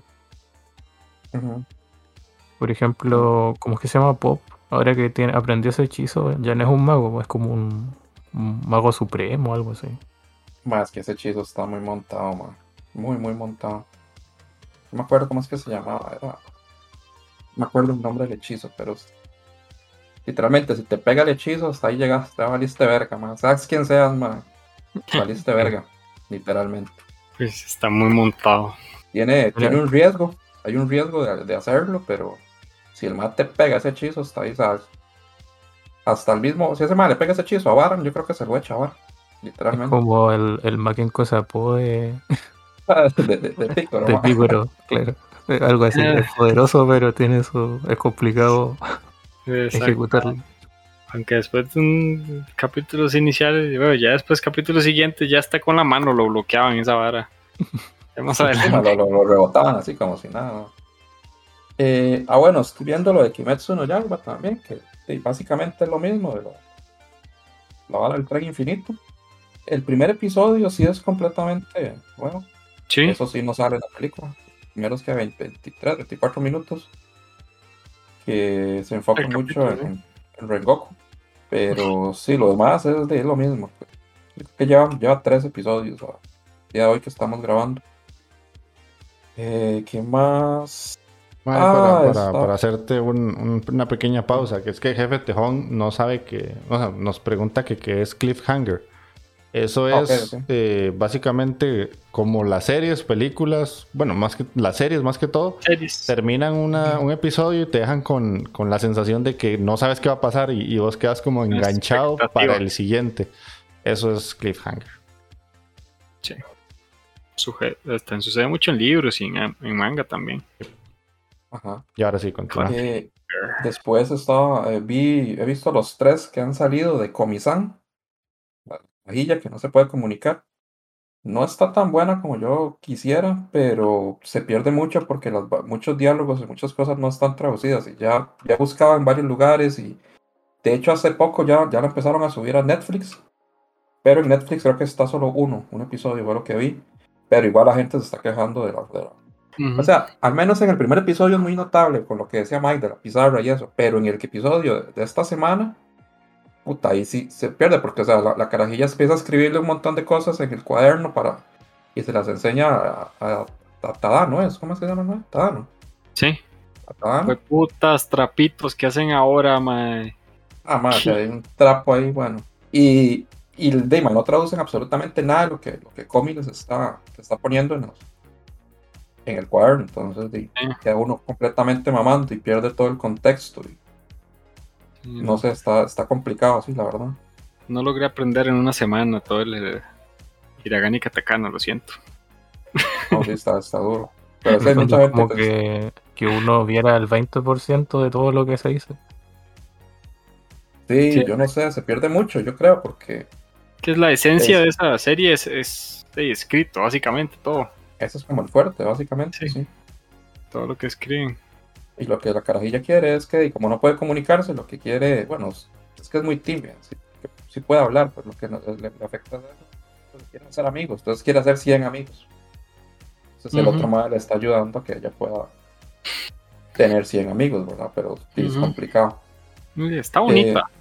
Por ejemplo, ¿cómo es que se llama Pop? Ahora que tiene, aprendió ese hechizo, ya no es un mago, es como un, mago supremo o algo así. Más que ese hechizo está muy montado, man. Muy, muy montado. No me acuerdo cómo es que se llamaba. Era... me acuerdo el nombre del hechizo, pero literalmente, si te pega el hechizo, hasta ahí llegaste, te valiste verga, man. Sabes quién seas, man. Valiste verga, literalmente. Pues está muy montado. Tiene, tiene un riesgo, hay un riesgo de hacerlo, pero si el mate pega ese hechizo, está ahí, ¿sabes? Hasta el mismo, si ese mal le pega ese hechizo a Baran, yo creo que se lo echa a Baran, literalmente. como el, el Makenko Sapo de... de, de, de Pícoro. De Pícoro, claro. Algo así, es poderoso, pero tiene su... es complicado ejecutarlo. Aunque después de un capítulos iniciales, bueno, ya después capítulos siguientes ya está con la mano, lo bloqueaban esa vara. Más adelante. Lo, lo, rebotaban así como si nada. Eh, ah, bueno, estoy viendo lo de Kimetsu no Yaiba también, que básicamente es lo mismo de la bala del tren infinito. El primer episodio sí es completamente, bueno, ¿Sí? eso sí no sale en la película. Primeros que 23, 24 minutos, que se enfoca mucho en, en, Rengoku. Pero sí, lo demás es de lo mismo. que lleva, lleva tres episodios a día de hoy que estamos grabando. Eh, ¿Qué más? Ah, para, hacerte una pequeña pausa, que es que el jefe Tejón no sabe que, o sea, nos pregunta que qué es cliffhanger. Eso es eh, básicamente como las series, películas, bueno, más que las series más que todo, terminan un episodio y te dejan con, la sensación de que no sabes qué va a pasar y, vos quedas como enganchado para el siguiente. Eso es cliffhanger. Sí. sucede mucho en libros y en manga también. Ajá. Y ahora sí, continúa. Eh, después estaba, eh, vi, he visto los tres que han salido de Comisan, la vajilla que no se puede comunicar. No está tan buena como yo quisiera, pero se pierde mucho porque los, muchos diálogos y muchas cosas no están traducidas. Y ya, ya buscaba en varios lugares y de hecho hace poco ya, ya la empezaron a subir a Netflix. Pero en Netflix creo que está solo uno, un episodio, fue lo que vi. Pero igual la gente se está quejando de la... O sea, al menos en el primer episodio es muy notable con lo que decía Mike de la pizarra y eso. Pero en el episodio de esta semana, puta, ahí sí se pierde. Porque, o sea, la, carajilla empieza a escribirle un montón de cosas en el cuaderno para... Y se las enseña a, a, Tadano, ¿es? ¿Cómo se llama? No? Tadano. Sí. Tadano. putas trapitos que hacen ahora, mae. Ah, madre, hay un trapo ahí, bueno. Y, y Dayman no traducen absolutamente nada de lo que, lo que Comi les está, está poniendo en, en el cuaderno. Entonces de, queda uno completamente mamando y pierde todo el contexto. no sé, está, está complicado así, la verdad. No logré aprender en una semana todo el eh, Hiragani Katakana, lo siento. No, sí, está, está duro. Pero hay mucha gente como que, que uno viera el 20% de todo lo que se dice. Sí, yo no sé, se pierde mucho, yo creo, porque... Que es la esencia de esa serie, es, es, escrito, básicamente, todo. Eso es como el fuerte, básicamente, sí. Todo lo que escriben. Y lo que la carajilla quiere es que, como no puede comunicarse, lo que quiere, bueno, es que es muy tímida, sí, puede hablar, pero lo que le, afecta es que quiere ser amigos, entonces quiere hacer 100 amigos. Entonces el otro madre le está ayudando a que ella pueda tener 100 amigos, ¿verdad? Pero es complicado. Está bonita. Eh,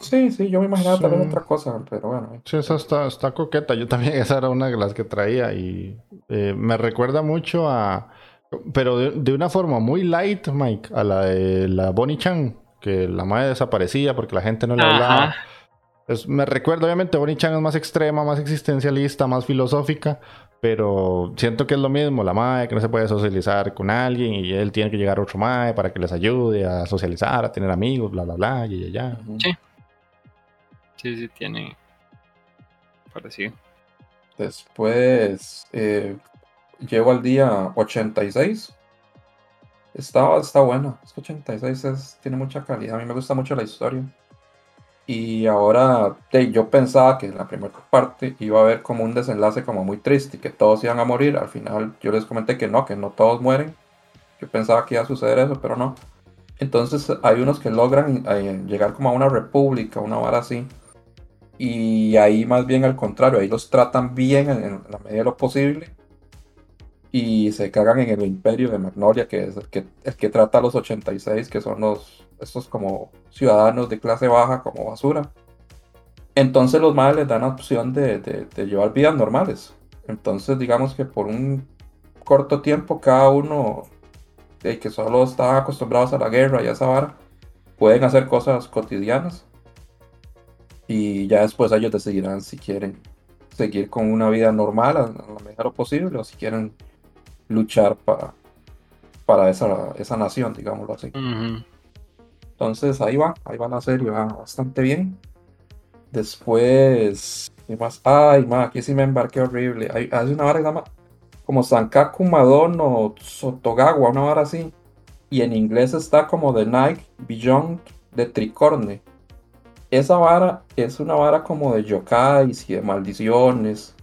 Sí, sí, yo me imaginaba también otra cosa, pero bueno. Sí, esa está, está coqueta. Yo también, esa era una de las que traía y eh, me recuerda mucho a. Pero de, una forma muy light, Mike, a la de la Bonnie Chan, que la madre desaparecía porque la gente no le hablaba. Me recuerda, obviamente, Bonnie Chan es más extrema, más existencialista, más filosófica, pero siento que es lo mismo, la madre que no se puede socializar con alguien y él tiene que llegar a otro madre para que les ayude a socializar, a tener amigos, bla, bla, bla, y ya. Sí. Sí, sí, tiene parecido. Después eh, llego al día 86. Está, está bueno. Es 86 es, tiene mucha calidad. A mí me gusta mucho la historia. Y ahora yo pensaba que en la primera parte iba a haber como un desenlace como muy triste, que todos iban a morir. Al final yo les comenté que no, que no todos mueren. Yo pensaba que iba a suceder eso, pero no. Entonces hay unos que logran eh, llegar como a una república, una vara así. Y ahí más bien al contrario, ahí los tratan bien en, la medida de lo posible. Y se cagan en el imperio de Magnolia, que es el que, el que trata a los 86, que son los estos como ciudadanos de clase baja, como basura. Entonces los madres les dan la opción de, de, llevar vidas normales. Entonces digamos que por un corto tiempo cada uno de que solo están acostumbrados a la guerra y a esa vara, pueden hacer cosas cotidianas. Y ya después ellos decidirán si quieren seguir con una vida normal a, lo mejor posible o si quieren luchar para, para esa, esa nación, digámoslo así. Entonces ahí va, ahí va la serie, va bastante bien. Después, ¿qué más? Ay, ma, aquí sí me embarqué horrible. Hay, hace una vara que se llama como Sankaku Madono Sotogawa, una vara así. Y en inglés está como The Night Beyond de Tricorne. Esa vara es una vara como de yokais y de maldiciones.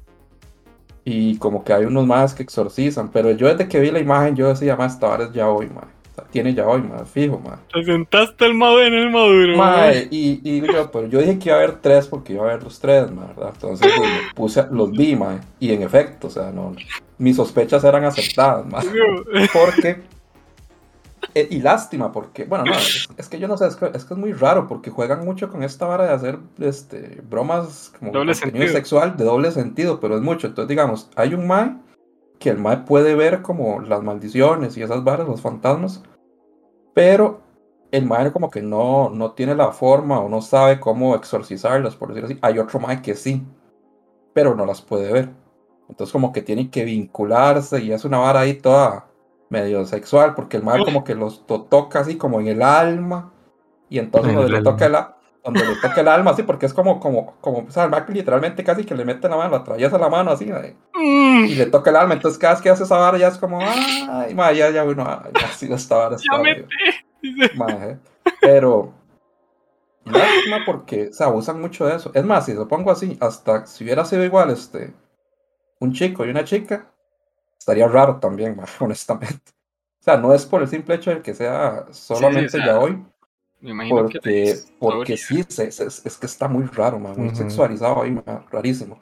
Y como que hay unos más que exorcizan. Pero yo desde que vi la imagen, yo decía, más esta vara es ya hoy, man tiene ya hoy, más fijo, más. Te sentaste el maduro en el maduro. Mae, y, y yo, pero yo dije que iba a haber tres porque iba a haber los tres, ¿verdad? Entonces pues, puse, los vi, mae, y en efecto, o sea, no, mis sospechas eran aceptadas, mae, porque, eh, y lástima, porque, bueno, no, es, que yo no sé, es que, es que, es muy raro porque juegan mucho con esta vara de hacer este, bromas como doble sentido. sexual de doble sentido, pero es mucho. Entonces, digamos, hay un mae que el mae puede ver como las maldiciones y esas varas, los fantasmas, pero el mae como que no, no tiene la forma o no sabe cómo exorcizarlas, por decirlo así. Hay otro mae que sí, pero no las puede ver. Entonces como que tiene que vincularse y es una vara ahí toda medio sexual, porque el mae como que los toca así como en el alma, y entonces donde le, toca la, donde le toca el alma, así, porque es como, como, como, o sea, el mae literalmente casi que le mete la mano, atraviesa la mano así, mm. y le toca el alma, entonces cada vez que hace esa vara ya es como, ay, mae, ya, ya, uno, ya ha sido esta vara. ¿eh? Pero, lástima porque se abusan mucho de eso. Es más, si lo pongo así, hasta si hubiera sido igual este un chico y una chica, estaría raro también, honestamente. O sea, no es por el simple hecho de que sea solamente ya hoy, Me imagino porque, que porque sí, es, es, que está muy raro, man, muy sexualizado ahí, rarísimo.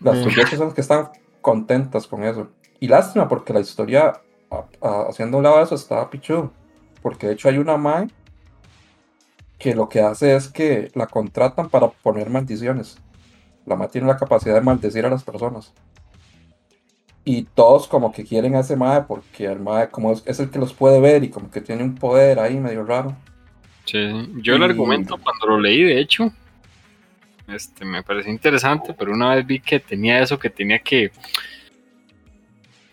Las muchachas son las que están contentas con eso. Y lástima, porque la historia, haciendo un lado de eso, estaba pichudo. Porque de hecho hay una mae que lo que hace es que la contratan para poner maldiciones. La mae tiene la capacidad de maldecir a las personas. Y todos como que quieren a ese mae porque el mae como es, el que los puede ver y como que tiene un poder ahí medio raro. Sí, yo el argumento cuando lo leí, de hecho, este me pareció interesante, pero una vez vi que tenía eso, que tenía que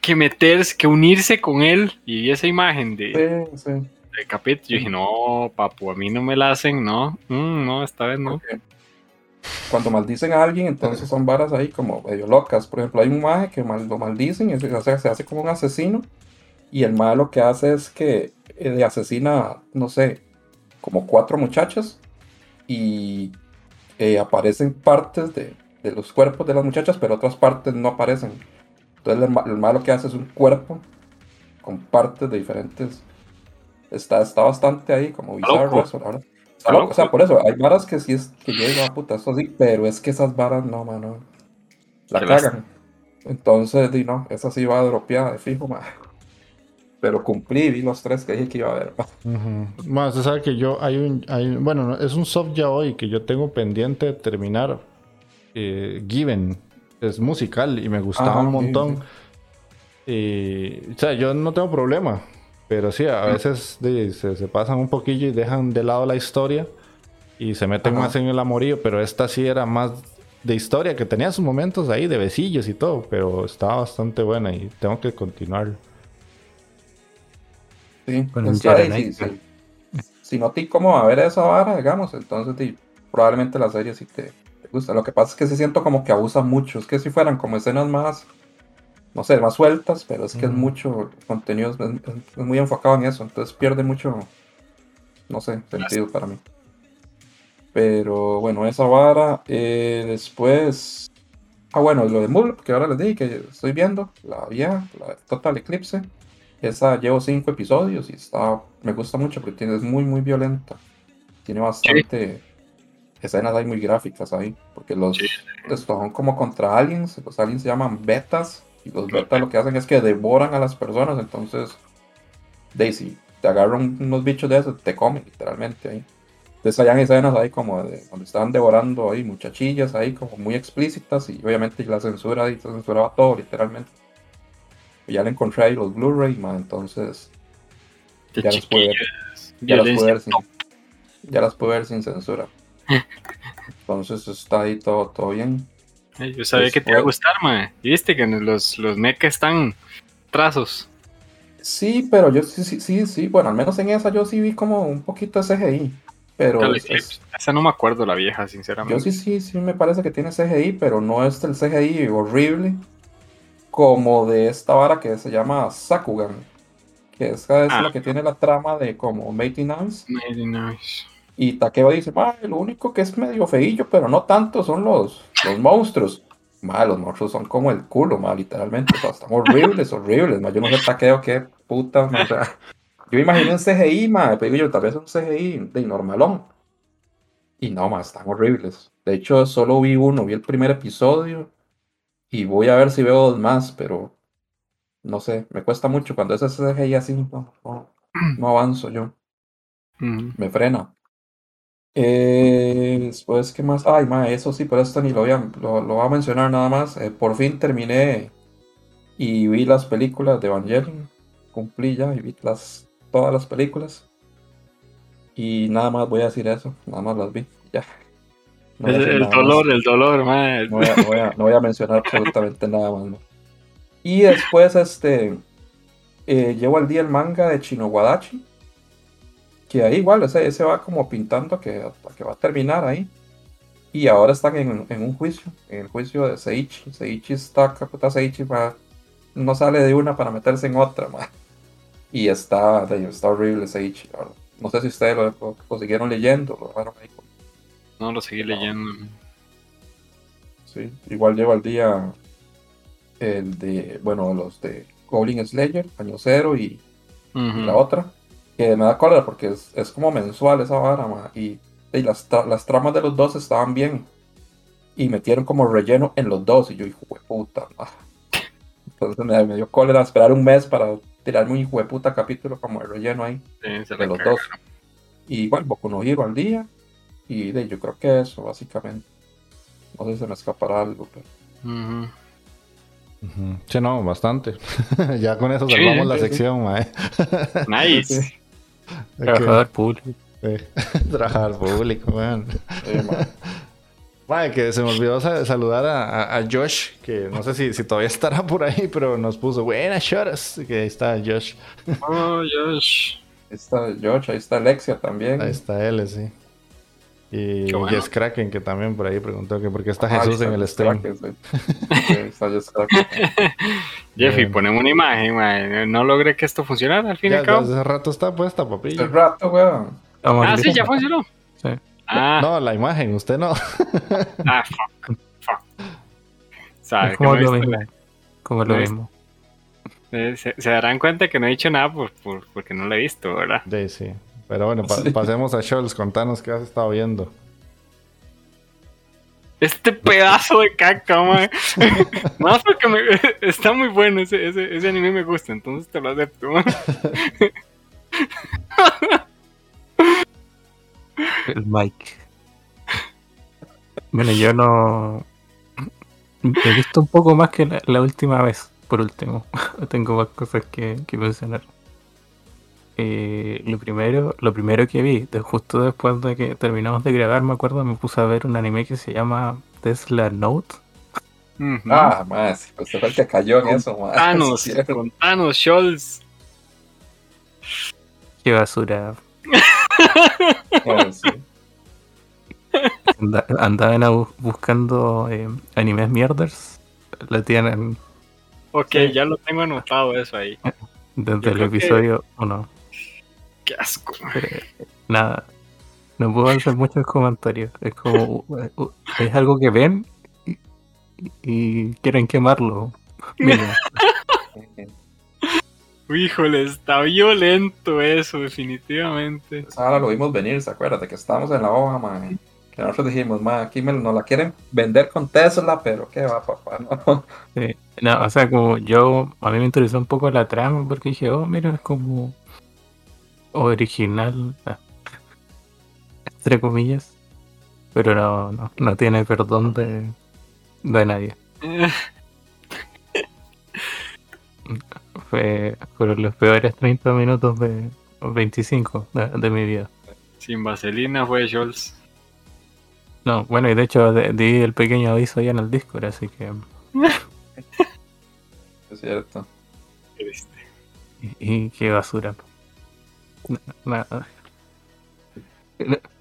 que meterse, que unirse con él y esa imagen de, sí, capítulo, yo dije, no, papu, a mí no me la hacen, no, mm, no, esta vez no cuando maldicen a alguien, entonces son varas ahí como medio locas. Por ejemplo, hay un maje que lo maldicen y se hace, se hace como un asesino. Y el maje lo que hace es que eh, asesina, no sé, como cuatro muchachas. Y eh, aparecen partes de, los cuerpos de las muchachas, pero otras partes no aparecen. Entonces el, el lo que hace es un cuerpo con partes de diferentes. Está, está bastante ahí como bizarro eso, ¿verdad? O sea, por eso, hay varas que sí es que llegan a puta, eso sí, pero es que esas varas no, mano. La cagan. Entonces, di no, esa sí va a dropear de fijo, ma. Pero cumplí, vi los tres que dije que iba a ver. Más, uh sabe que yo hay un, hay, bueno, es un soft ya hoy que yo tengo pendiente de terminar. Eh, Given es musical y me gustaba un montón. Y, o sea, yo no tengo problema. Pero sí, a veces se, pasan un poquillo y dejan de lado la historia y se meten más en el amorío, pero esta sí era más de historia, que tenía sus momentos ahí de besillos y todo, pero estaba bastante buena y tengo que continuar. Sí, Si no te como a ver esa vara, digamos, entonces probablemente la serie sí te, te, gusta. Lo que pasa es que se siento como que abusa mucho, es que si fueran como escenas más no sé, más sueltas, pero es que es mucho contenido, es, muy enfocado en eso, entonces pierde mucho, no sé, sentido para mí. Pero bueno, esa vara, eh, después, ah bueno, lo de Mulp, que ahora les dije que estoy viendo, la vía, la Total Eclipse, esa llevo cinco episodios y está, me gusta mucho porque tiene, es muy, muy violenta, tiene bastante... escenas ahí muy gráficas ahí, porque los estos son como contra aliens, los aliens se llaman betas, y los betas lo que hacen es que devoran a las personas, entonces, Daisy, te agarran unos bichos de esos, te comen literalmente ahí. Entonces hay escenas ahí como de donde estaban devorando ahí muchachillas ahí como muy explícitas y obviamente la censura ahí se censuraba todo literalmente. Y ya le encontré ahí los Blu-ray, entonces ya las, pude, ya, las pude ver sin, ya las pude ver sin censura. Entonces está ahí todo, todo bien. Yo sabía que te iba a gustar, mae. Viste que los, los mecha están trazos. Sí, pero yo sí, sí, sí, sí. Bueno, al menos en esa yo sí vi como un poquito de CGI. Pero. esa no me acuerdo, la vieja, sinceramente. Yo sí, sí, sí me parece que tiene CGI, pero no es el CGI horrible como de esta vara que se llama Sakugan. Que esa es ah. la que tiene la trama de como Made in y Takeo dice, lo único que es medio feillo, pero no tanto, son los, los monstruos. los monstruos son como el culo, ma, literalmente. están horribles, horribles. Ma. Yo no sé Takeo qué puta. yo imaginé un CGI, ma, pero yo tal vez un CGI de normalón. Y no, ma, están horribles. De hecho, solo vi uno, vi el primer episodio. Y voy a ver si veo dos más, pero no sé, me cuesta mucho cuando es ese CGI así, no, no, avanzo yo. Me frena. Eh, después, ¿qué más? Ay, ma, eso sí, pero esto ni lo voy a, lo, a mencionar nada más. Eh, por fin terminé y vi las películas de Evangelion. Cumplí ya y vi las, todas las películas. Y nada más voy a decir eso, nada más las vi, ya. el, dolor, el dolor, ma. No voy, a, mencionar absolutamente nada más. Y después, este, eh, llevo al día el manga de Chino Wadachi que ahí igual ese, ese va como pintando que, que va a terminar ahí. Y ahora están en, en, un juicio, en el juicio de Seichi. Seichi está, puta Seichi no sale de una para meterse en otra, Y está, está horrible Seichi. No sé si ustedes lo, siguieron leyendo, lo ahí. No, lo seguí leyendo. Sí, igual lleva al día el de, bueno, los de Goblin Slayer, Año Cero y la otra. Que me da cólera porque es, como mensual esa vara, y, las, las tramas de los dos estaban bien. Y metieron como relleno en los dos, y yo, hijo de puta, Entonces me, dio cólera esperar un mes para tirarme un hijo de puta capítulo como el relleno ahí de los dos. Y bueno, Boku no Hero al día. Y de, yo creo que eso, básicamente. No sé si se me escapará algo, pero. Sí, no, bastante. ya con eso salvamos la sección, mae. Nice. Trabajador público. Trabajador público, man. que se me olvidó saludar a, Josh, que no sé si, si, todavía estará por ahí, pero nos puso buenas shoras. Que ahí está Josh. Oh, Josh. Ahí está Josh, ahí está Alexia también. Ahí está él, sí. Y Jess Kraken, que también por ahí preguntó que por qué está ah, Jesús en el stream. Jeffy, ponemos una imagen, No logré que esto funcionara al fin y al cabo. Hace rato está puesta, papi. Hace rato, weón. Ah, sí, ya funcionó. Sí. Ah. No, la imagen, usted no. ah, fuck. Fuck. ¿Sabe? Como lo mismo. Como lo mismo. Se, darán cuenta que no he dicho nada por, por, porque no lo he visto, ¿verdad? Sí, sí. Pero bueno, pasemos a Scholz, contanos qué has estado viendo. Este pedazo de caca, man. Más porque me, está muy bueno, ese, ese, ese, anime me gusta, entonces te lo acepto, man. El Mike. Bueno, yo no. He visto un poco más que la, última vez, por último. Tengo más cosas que, que mencionar. Eh, lo primero lo primero que vi, justo después de que terminamos de grabar, me acuerdo, me puse a ver un anime que se llama Tesla Note. Ah, más, pues fue el que cayó en eso, más. Thanos, con Thanos, Scholz. Qué basura. andaban buscando eh, animes mierders. La tienen. Ok, ya lo tengo anotado eso ahí. Desde el episodio 1. Qué asco. nada. No puedo hacer muchos comentarios. Es como. es algo que ven y, quieren quemarlo. Híjole, está violento eso, definitivamente. Pues ahora lo vimos venir, ¿se acuerda? que estábamos en la hoja, man. Que nosotros dijimos, man, aquí me, nos la quieren vender con Tesla, pero ¿qué va, papá? No. Sí. no, o sea, como yo, a mí me interesó un poco la trama porque dije, oh, mira, es como original, entre comillas, pero no, no, no tiene perdón de, de nadie. Fue, fueron los peores 30 minutos de 25 de, mi vida. Sin vaselina fue Scholz. No, bueno, y de hecho di el pequeño aviso ya en el Discord, así que. es cierto. Y, y qué basura.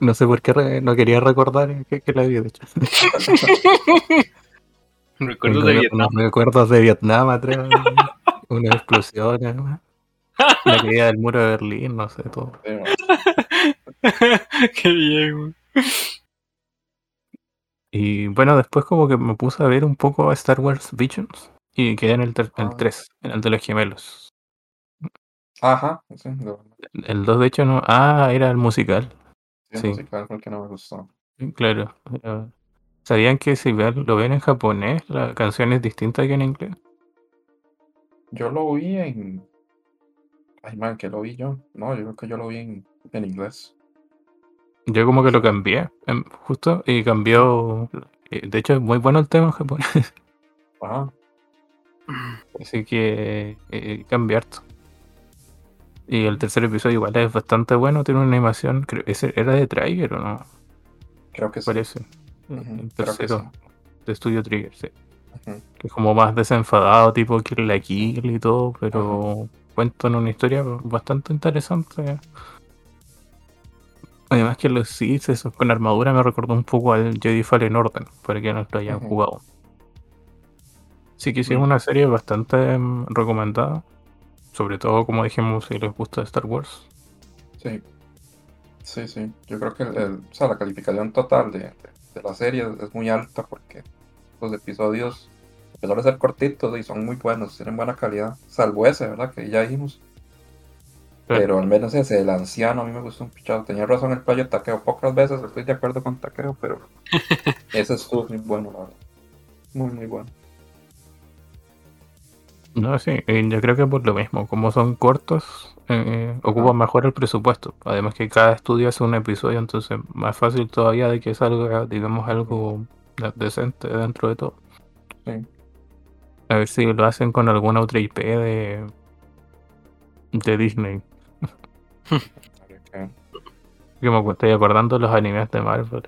No, sé por qué no quería recordar que, la había hecho. Recuerdos de Vietnam. Recuerdos de Vietnam atrás. una explosión. La caída del muro de Berlín, no sé, todo. qué bien. Y bueno, después como que me puse a ver un poco Star Wars Visions. Y quedé en el, el 3, ah. en el de los gemelos. Ajá, sí, El 2 de hecho no. Ah, era el musical. Sí, el musical porque no me gustó. Claro. ¿Sabían que si lo ven en japonés, la canción es distinta que en inglés? Yo lo vi en. Ay, man, que lo vi yo. No, yo creo que yo lo vi en, en inglés. Yo como que lo cambié, em, justo, y cambió. Eh, de hecho, es muy bueno el tema en japonés. Ajá. Así que eh, cambié harto. Y el tercer episodio igual es bastante bueno, tiene una animación, creo, ese ¿era de Trigger o no? Creo que sí. Parece. el tercero de Studio Trigger, sí. Que es como más desenfadado, tipo Kill la Kill y todo, pero cuentan una historia bastante interesante. Además que los Sith esos con armadura me recordó un poco al Jedi Fallen Order, para que no lo hayan jugado. Sí que sí es una serie bastante mm, recomendada. Sobre todo, como dijimos, si les gusta Star Wars. Sí. Sí, sí. Yo creo que el, o sea, la calificación total de, la serie es muy alta porque los episodios, a pesar de ser cortitos, y son muy buenos, tienen buena calidad. Salvo ese, ¿verdad? Que ya dijimos. Pero al menos ese, el anciano, a mí me gustó un pichado. Tenía razón el playo taqueo. Pocas veces estoy de acuerdo con taqueo, pero ese estuvo muy bueno, la verdad. Muy, muy bueno. No, sí, yo creo que por lo mismo, como son cortos, eh, ocupan mejor el presupuesto. Además que cada estudio hace un episodio, entonces más fácil todavía de que salga, digamos, algo decente dentro de todo. Sí. A ver si lo hacen con alguna otra IP de, de Disney. que me estoy acordando los animes de Marvel.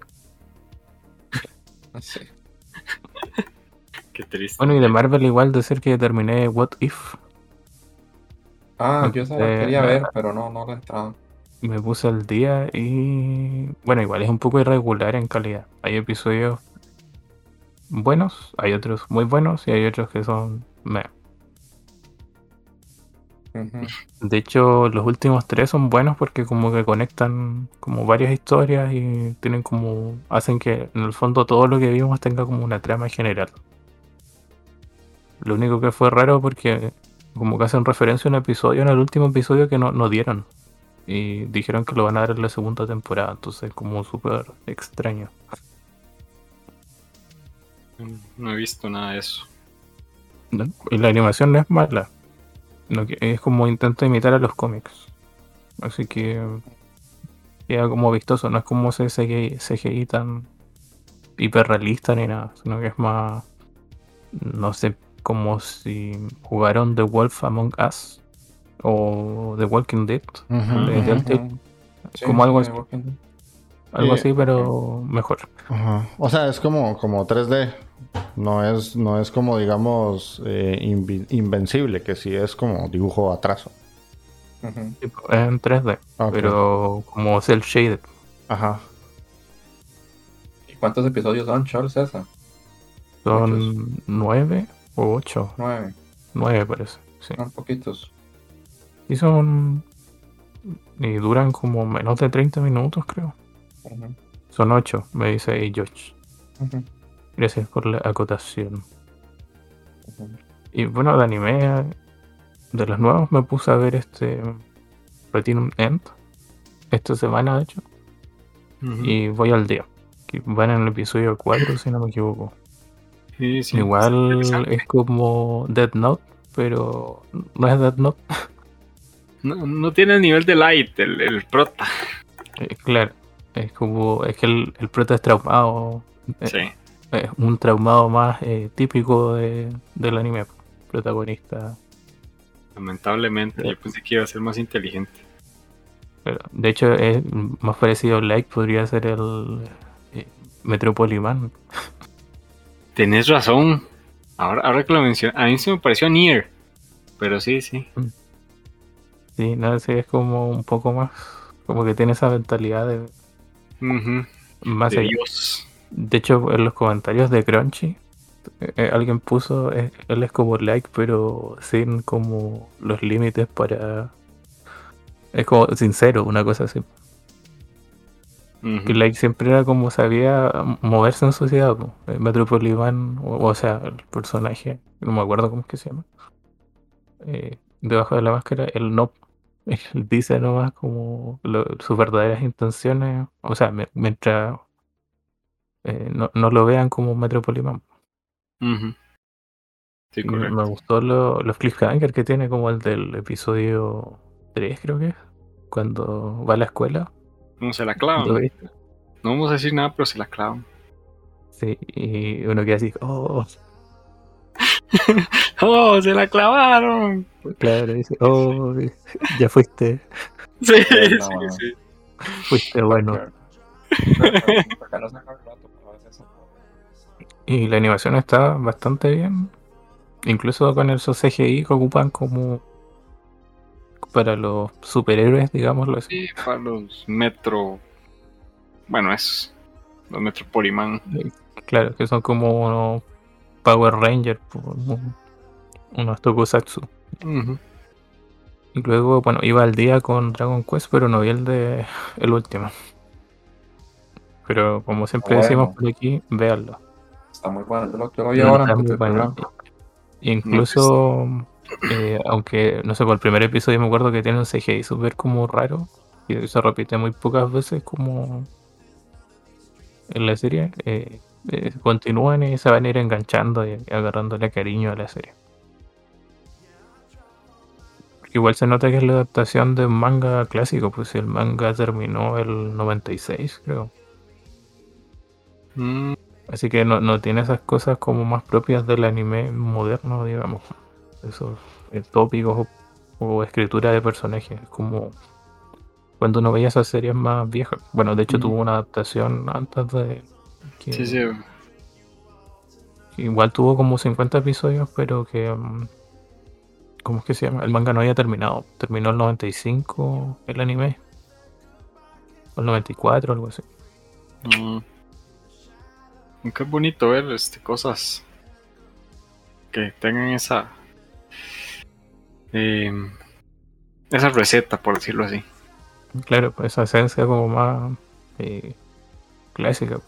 Sí. Qué triste. Bueno, y de Marvel igual decir que terminé What If. Ah, yo esa quería ver, pero no, no la he entrado. Me puse al día y. Bueno, igual es un poco irregular en calidad. Hay episodios buenos, hay otros muy buenos y hay otros que son meh. De hecho, los últimos tres son buenos porque como que conectan como varias historias y tienen como hacen que en el fondo todo lo que vimos tenga como una trama general. Lo único que fue raro porque como que hacen referencia a un episodio en el último episodio que no, no dieron. Y dijeron que lo van a dar en la segunda temporada, entonces como súper extraño. No he visto nada de eso. Y la animación no es mala. es como intento imitar a los cómics. Así que queda como vistoso, no es como ese CGI, CGI tan hiperrealista ni nada, sino que es más, no sé, como si jugaron The Wolf Among Us o The Walking Dead. como algo así. Algo así, pero mejor. O sea, es como, como 3D. No es, no es como, digamos, eh, invencible, que sí es como dibujo atraso. en 3D, pero como cel shaded. Ajá. ¿Y cuántos episodios son, Charles, esa? Son nueve o ocho. Nueve. Nueve parece, sí. Son poquitos. Y son... Y duran como menos de 30 minutos, creo. Son ocho, me dice George. Gracias por la acotación. Y bueno, de anime, de los nuevos, me puse a ver este Platinum End esta semana, de hecho. Y voy al día. Que van en el episodio 4, si no me equivoco. Igual es como Dead Note, pero no es Dead Note. No, tiene el nivel de Light, el, prota. Eh, claro, es como. Es que el, el prota es traumado. Eh, sí es un traumado más eh, típico de, del anime protagonista. Lamentablemente, yo pensé que iba a ser más inteligente. Pero, de hecho, es más parecido a Like, podría ser el Metropoliman. Tenés razón. Ahora, ahora que lo mencioné, a mí se me pareció Nier. Pero sí, sí. Sí, no sé, es como un poco más. Como que tiene esa mentalidad de. Más de Dios. De hecho, en los comentarios de Crunchy, eh, alguien puso, eh, él es como like, pero sin como los límites para... Es como sincero, una cosa así. Que like siempre era como sabía moverse en sociedad. Eh, Metropolitan, o, sea, el personaje, no me acuerdo cómo es que se llama. debajo de la máscara, él no él dice nomás como sus verdaderas intenciones. O sea, mientras eh, no, no, lo vean como Metropolitan. sí, me, me, gustó lo, los cliffhanger que tiene, como el del episodio 3, creo que es, cuando va a la escuela. No se la clavan. No vamos a decir nada, pero se la clavan. Sí, y uno queda así, oh. ¡Oh, se la clavaron! Claro, dice, oh, ya fuiste. Sí, sí, sí. Fuiste bueno. Y la animación está bastante bien. Incluso con el CGI que ocupan como para los superhéroes, digámoslo así. Sí, para los Metro. Bueno, es. Los Metro Poliman. Claro, que son como unos Power Rangers, unos Tokusatsu. Y luego, bueno, iba al día con Dragon Quest, pero no vi el de el último. Pero como siempre decimos por aquí, véanlo. Está muy bueno, yo lo, yo ahora. Incluso Eh, aunque, no sé, por el primer episodio me acuerdo que tiene un CGI súper como raro. Y se repite muy pocas veces como en la serie. Eh, eh, continúan y se van a ir enganchando y agarrándole cariño a la serie. igual se nota que es la adaptación de un manga clásico, pues el manga terminó el 96, creo. Mm. Así que no, tiene esas cosas como más propias del anime moderno, digamos. Esos eh, tópicos o, escritura de personajes. Como cuando uno veía esas series más viejas. Bueno, de hecho tuvo una adaptación antes de... sí, sí. Igual tuvo como 50 episodios, pero que... Mm, ¿Cómo es que se llama? El manga no había terminado. Terminó el 95 el anime. O el 94, algo así. Mm. Qué bonito ver este, cosas que tengan esa eh, esa receta, por decirlo así. Claro, pues esa esencia como más eh, clásica.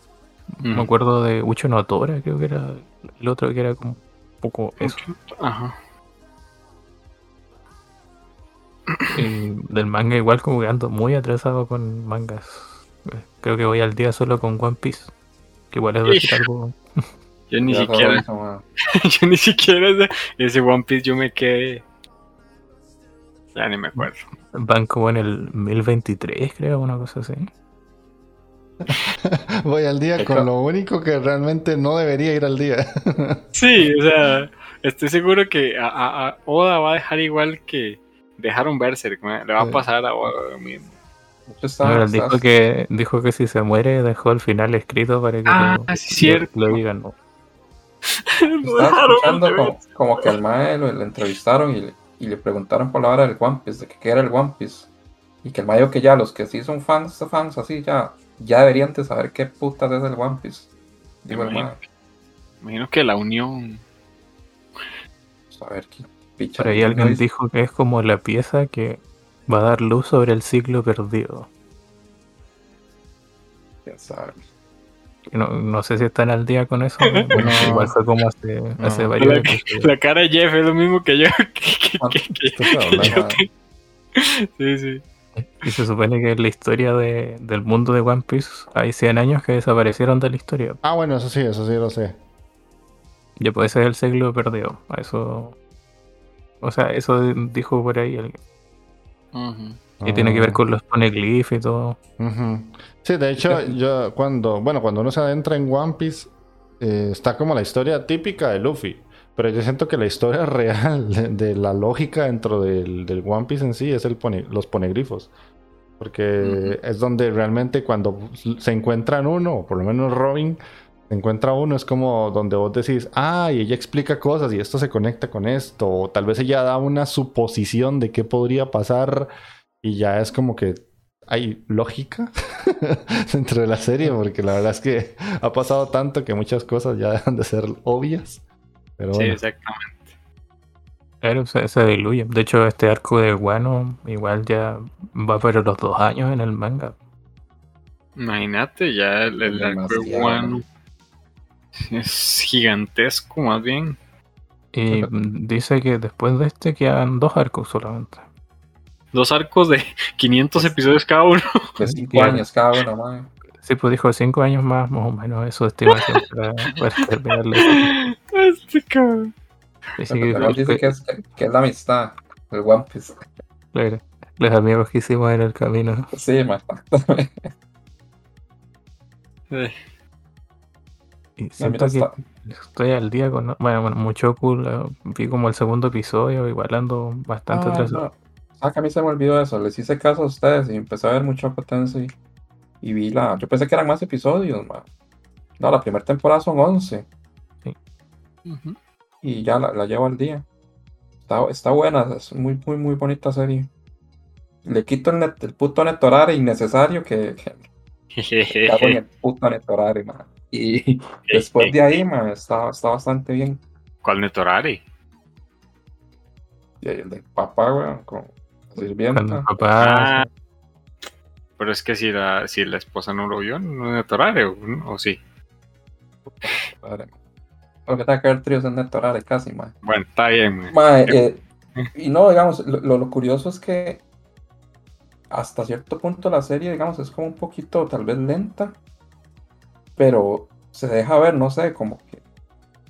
Me acuerdo de Ucho Notora, creo que era el otro que era como un poco eso. Ajá. Y del manga igual como que ando muy atrasado con mangas. Creo que voy al día solo con One Piece. Que igual es decir algo. Yo ni siquiera. yo ni siquiera ese, One Piece yo me quedé. Ya ni me acuerdo. Van como en el 1023, creo, una cosa así. Voy al día con lo único que realmente no debería ir al día. sí, o sea, estoy seguro que a, Oda va a dejar igual que dejaron Berserk, le va a pasar a Oda mismo dijo, que, dijo que si se muere dejó el final escrito para que ah, lo, digan. ¿no? Estaba escuchando como, que al mae lo, entrevistaron y le, y le, preguntaron por la hora del One Piece, de que qué era el One Piece. Y que el mayo que ya los que sí son fans de fans así ya, ya deberían de saber qué putas es el One Piece. Digo imagino, imagino que la unión. A ver qué picha. Pero ahí alguien dijo que es como la pieza que Va a dar luz sobre el ciclo perdido. Ya sabes. No, no, sé si están al día con eso. Bueno, igual fue como hace, hace varios años. La cara de Jeff es lo mismo que yo. sí, sí. Y se supone que en la historia de, del mundo de One Piece hay 100 años que desaparecieron de la historia. Ah, bueno, eso sí, eso sí lo sé. Ya puede ser el siglo perdido. Eso. O sea, eso dijo por ahí alguien. Y tiene que ver con los poneglyphs y todo. Sí, de hecho, yo cuando, bueno, cuando uno se adentra en One Piece, eh, está como la historia típica de Luffy. Pero yo siento que la historia real de, la lógica dentro del, One Piece en sí es el los ponegrifos. Porque es donde realmente cuando se encuentran uno, o por lo menos Robin, se encuentra uno, es como donde vos decís, ah, y ella explica cosas y esto se conecta con esto, o tal vez ella da una suposición de qué podría pasar y ya es como que hay lógica dentro de la serie, porque la verdad es que ha pasado tanto que muchas cosas ya dejan de ser obvias. Pero sí, exactamente. Pero se, diluye. De hecho, este arco de Guano igual ya va por los dos años en el manga. Imagínate, ya el, arco de Guano es gigantesco, más bien. Y dice que después de este quedan dos arcos solamente. Dos arcos de 500 episodios cada uno. De 5 años cada uno, man. Sí, pues dijo 5 años más, más o menos. Eso es estimación para, para terminarle. Este cabrón. Dice, que, dice que, es, que, es la amistad, el One Piece. Claro, los amigos que hicimos en el camino. Sí, más. siento que estoy al día con. Bueno, bueno mucho cool. Vi como el segundo episodio, igual ando bastante ah. Ah, que a mí se me olvidó eso. Les hice caso a ustedes y empecé a ver mucho potencia y, vi la. Yo pensé que eran más episodios, man. No, la primera temporada son 11. Sí. Y ya la, llevo al día. Está, está, buena, es muy, muy, muy bonita serie. Le quito el, net, el puto netorare innecesario que. que, hago en el puto netorare, man. Y después de ahí, man, está, está bastante bien. ¿Cuál Netorari? Y el de papá, weón, con sirvienta. Papá. Ah, pero es que si la, si la esposa no lo vio, no es Netorari, o, o sí. Porque está que ver tríos en Netorari casi, man. Bueno, está bien. Eh, y no, digamos, lo, lo, curioso es que hasta cierto punto la serie, digamos, es como un poquito tal vez lenta, pero se deja ver, no sé, como que...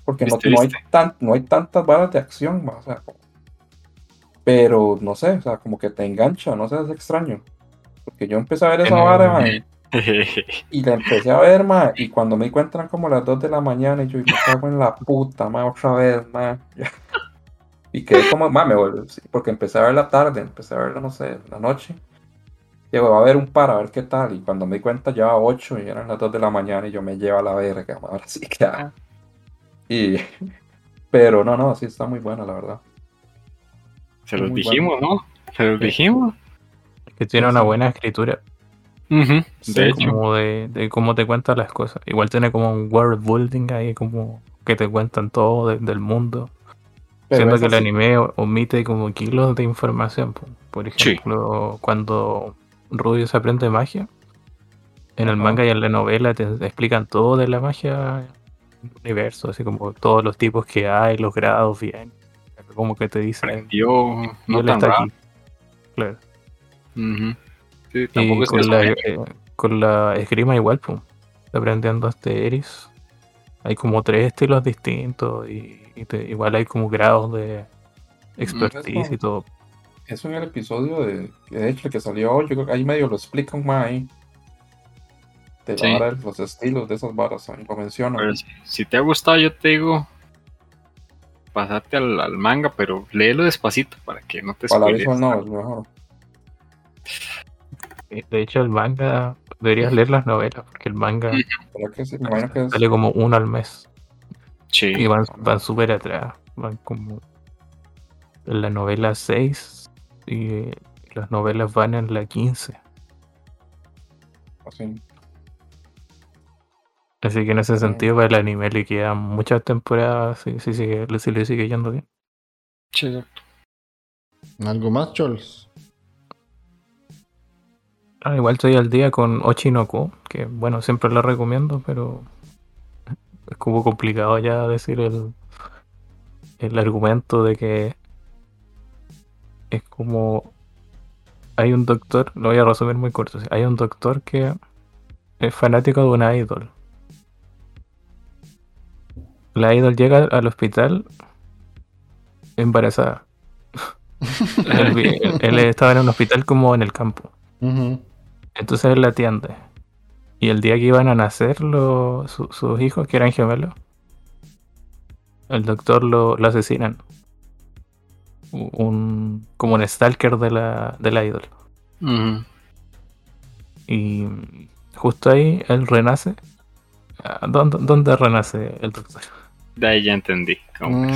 Porque no, no, hay tan, no hay tantas balas de acción, o sea, pero no sé, o sea, como que te engancha, no sé, es extraño. Porque yo empecé a ver esa vara, y la empecé a ver, ma, y cuando me eran como las 2 de la mañana, y yo me cago en la puta, ma, otra vez, ma. Y quedé como, ma, me volví, porque empecé a ver la tarde, empecé a verla, no sé, la noche. Digo, va a haber un par, a ver qué tal. Y cuando me di cuenta ya 8 y eran las 2 de la mañana y yo me llevo a la verga, ahora sí que... Ah. Y... Pero no, no, sí está muy buena, la verdad. Se los dijimos, ¿no? Se los dijimos. Que tiene una buena escritura. de hecho. Como de, cómo te cuentan las cosas. Igual tiene como un world building ahí, como que te cuentan todo del mundo. Siendo que el anime omite como kilos de información. Por ejemplo, cuando Rubio se aprende magia, en el manga y en la novela te explican todo de la magia universo, así como todos los tipos que hay, los grados bien. Como que te dicen. Dios, no tan Aquí. Claro. sí, tampoco y con, la, eh, con la esgrima igual, pues. Aprendiendo este Eris. Hay como tres estilos distintos y, igual hay como grados de expertise y todo. Eso en el episodio de, de hecho que salió hoy, yo creo que ahí medio lo explican más ahí. De los estilos de esas varas, ahí lo mencionan. si, te ha gustado, yo te digo, pasarte al, manga, pero léelo despacito para que no te visual no, es mejor. De hecho, el manga deberías leer las novelas, porque el manga sale como uno al mes. Sí. Y van, van súper atrás. Van como en la novela 6 y las novelas van en la 15. Así. Así que en ese sentido, para el anime le quedan muchas temporadas si, si, sigue, si le sigue yendo bien. Sí, exacto. ¿Algo más, Chols? Ah, igual estoy al día con Ochinoku, que bueno, siempre lo recomiendo, pero es como complicado ya decir el, el argumento de que es como hay un doctor, lo voy a resumir muy corto, hay un doctor que es fanático de una idol la idol llega al hospital embarazada. él, estaba en un hospital como en el campo. Entonces él la atiende. Y el día que iban a nacer sus hijos, que eran gemelos, el doctor lo, asesinan. Un, como un stalker de la, de la idol. Y justo ahí él renace. Ah, ¿Dónde, ¿Dónde renace el doctor? De ahí ya entendí. Cómo mm,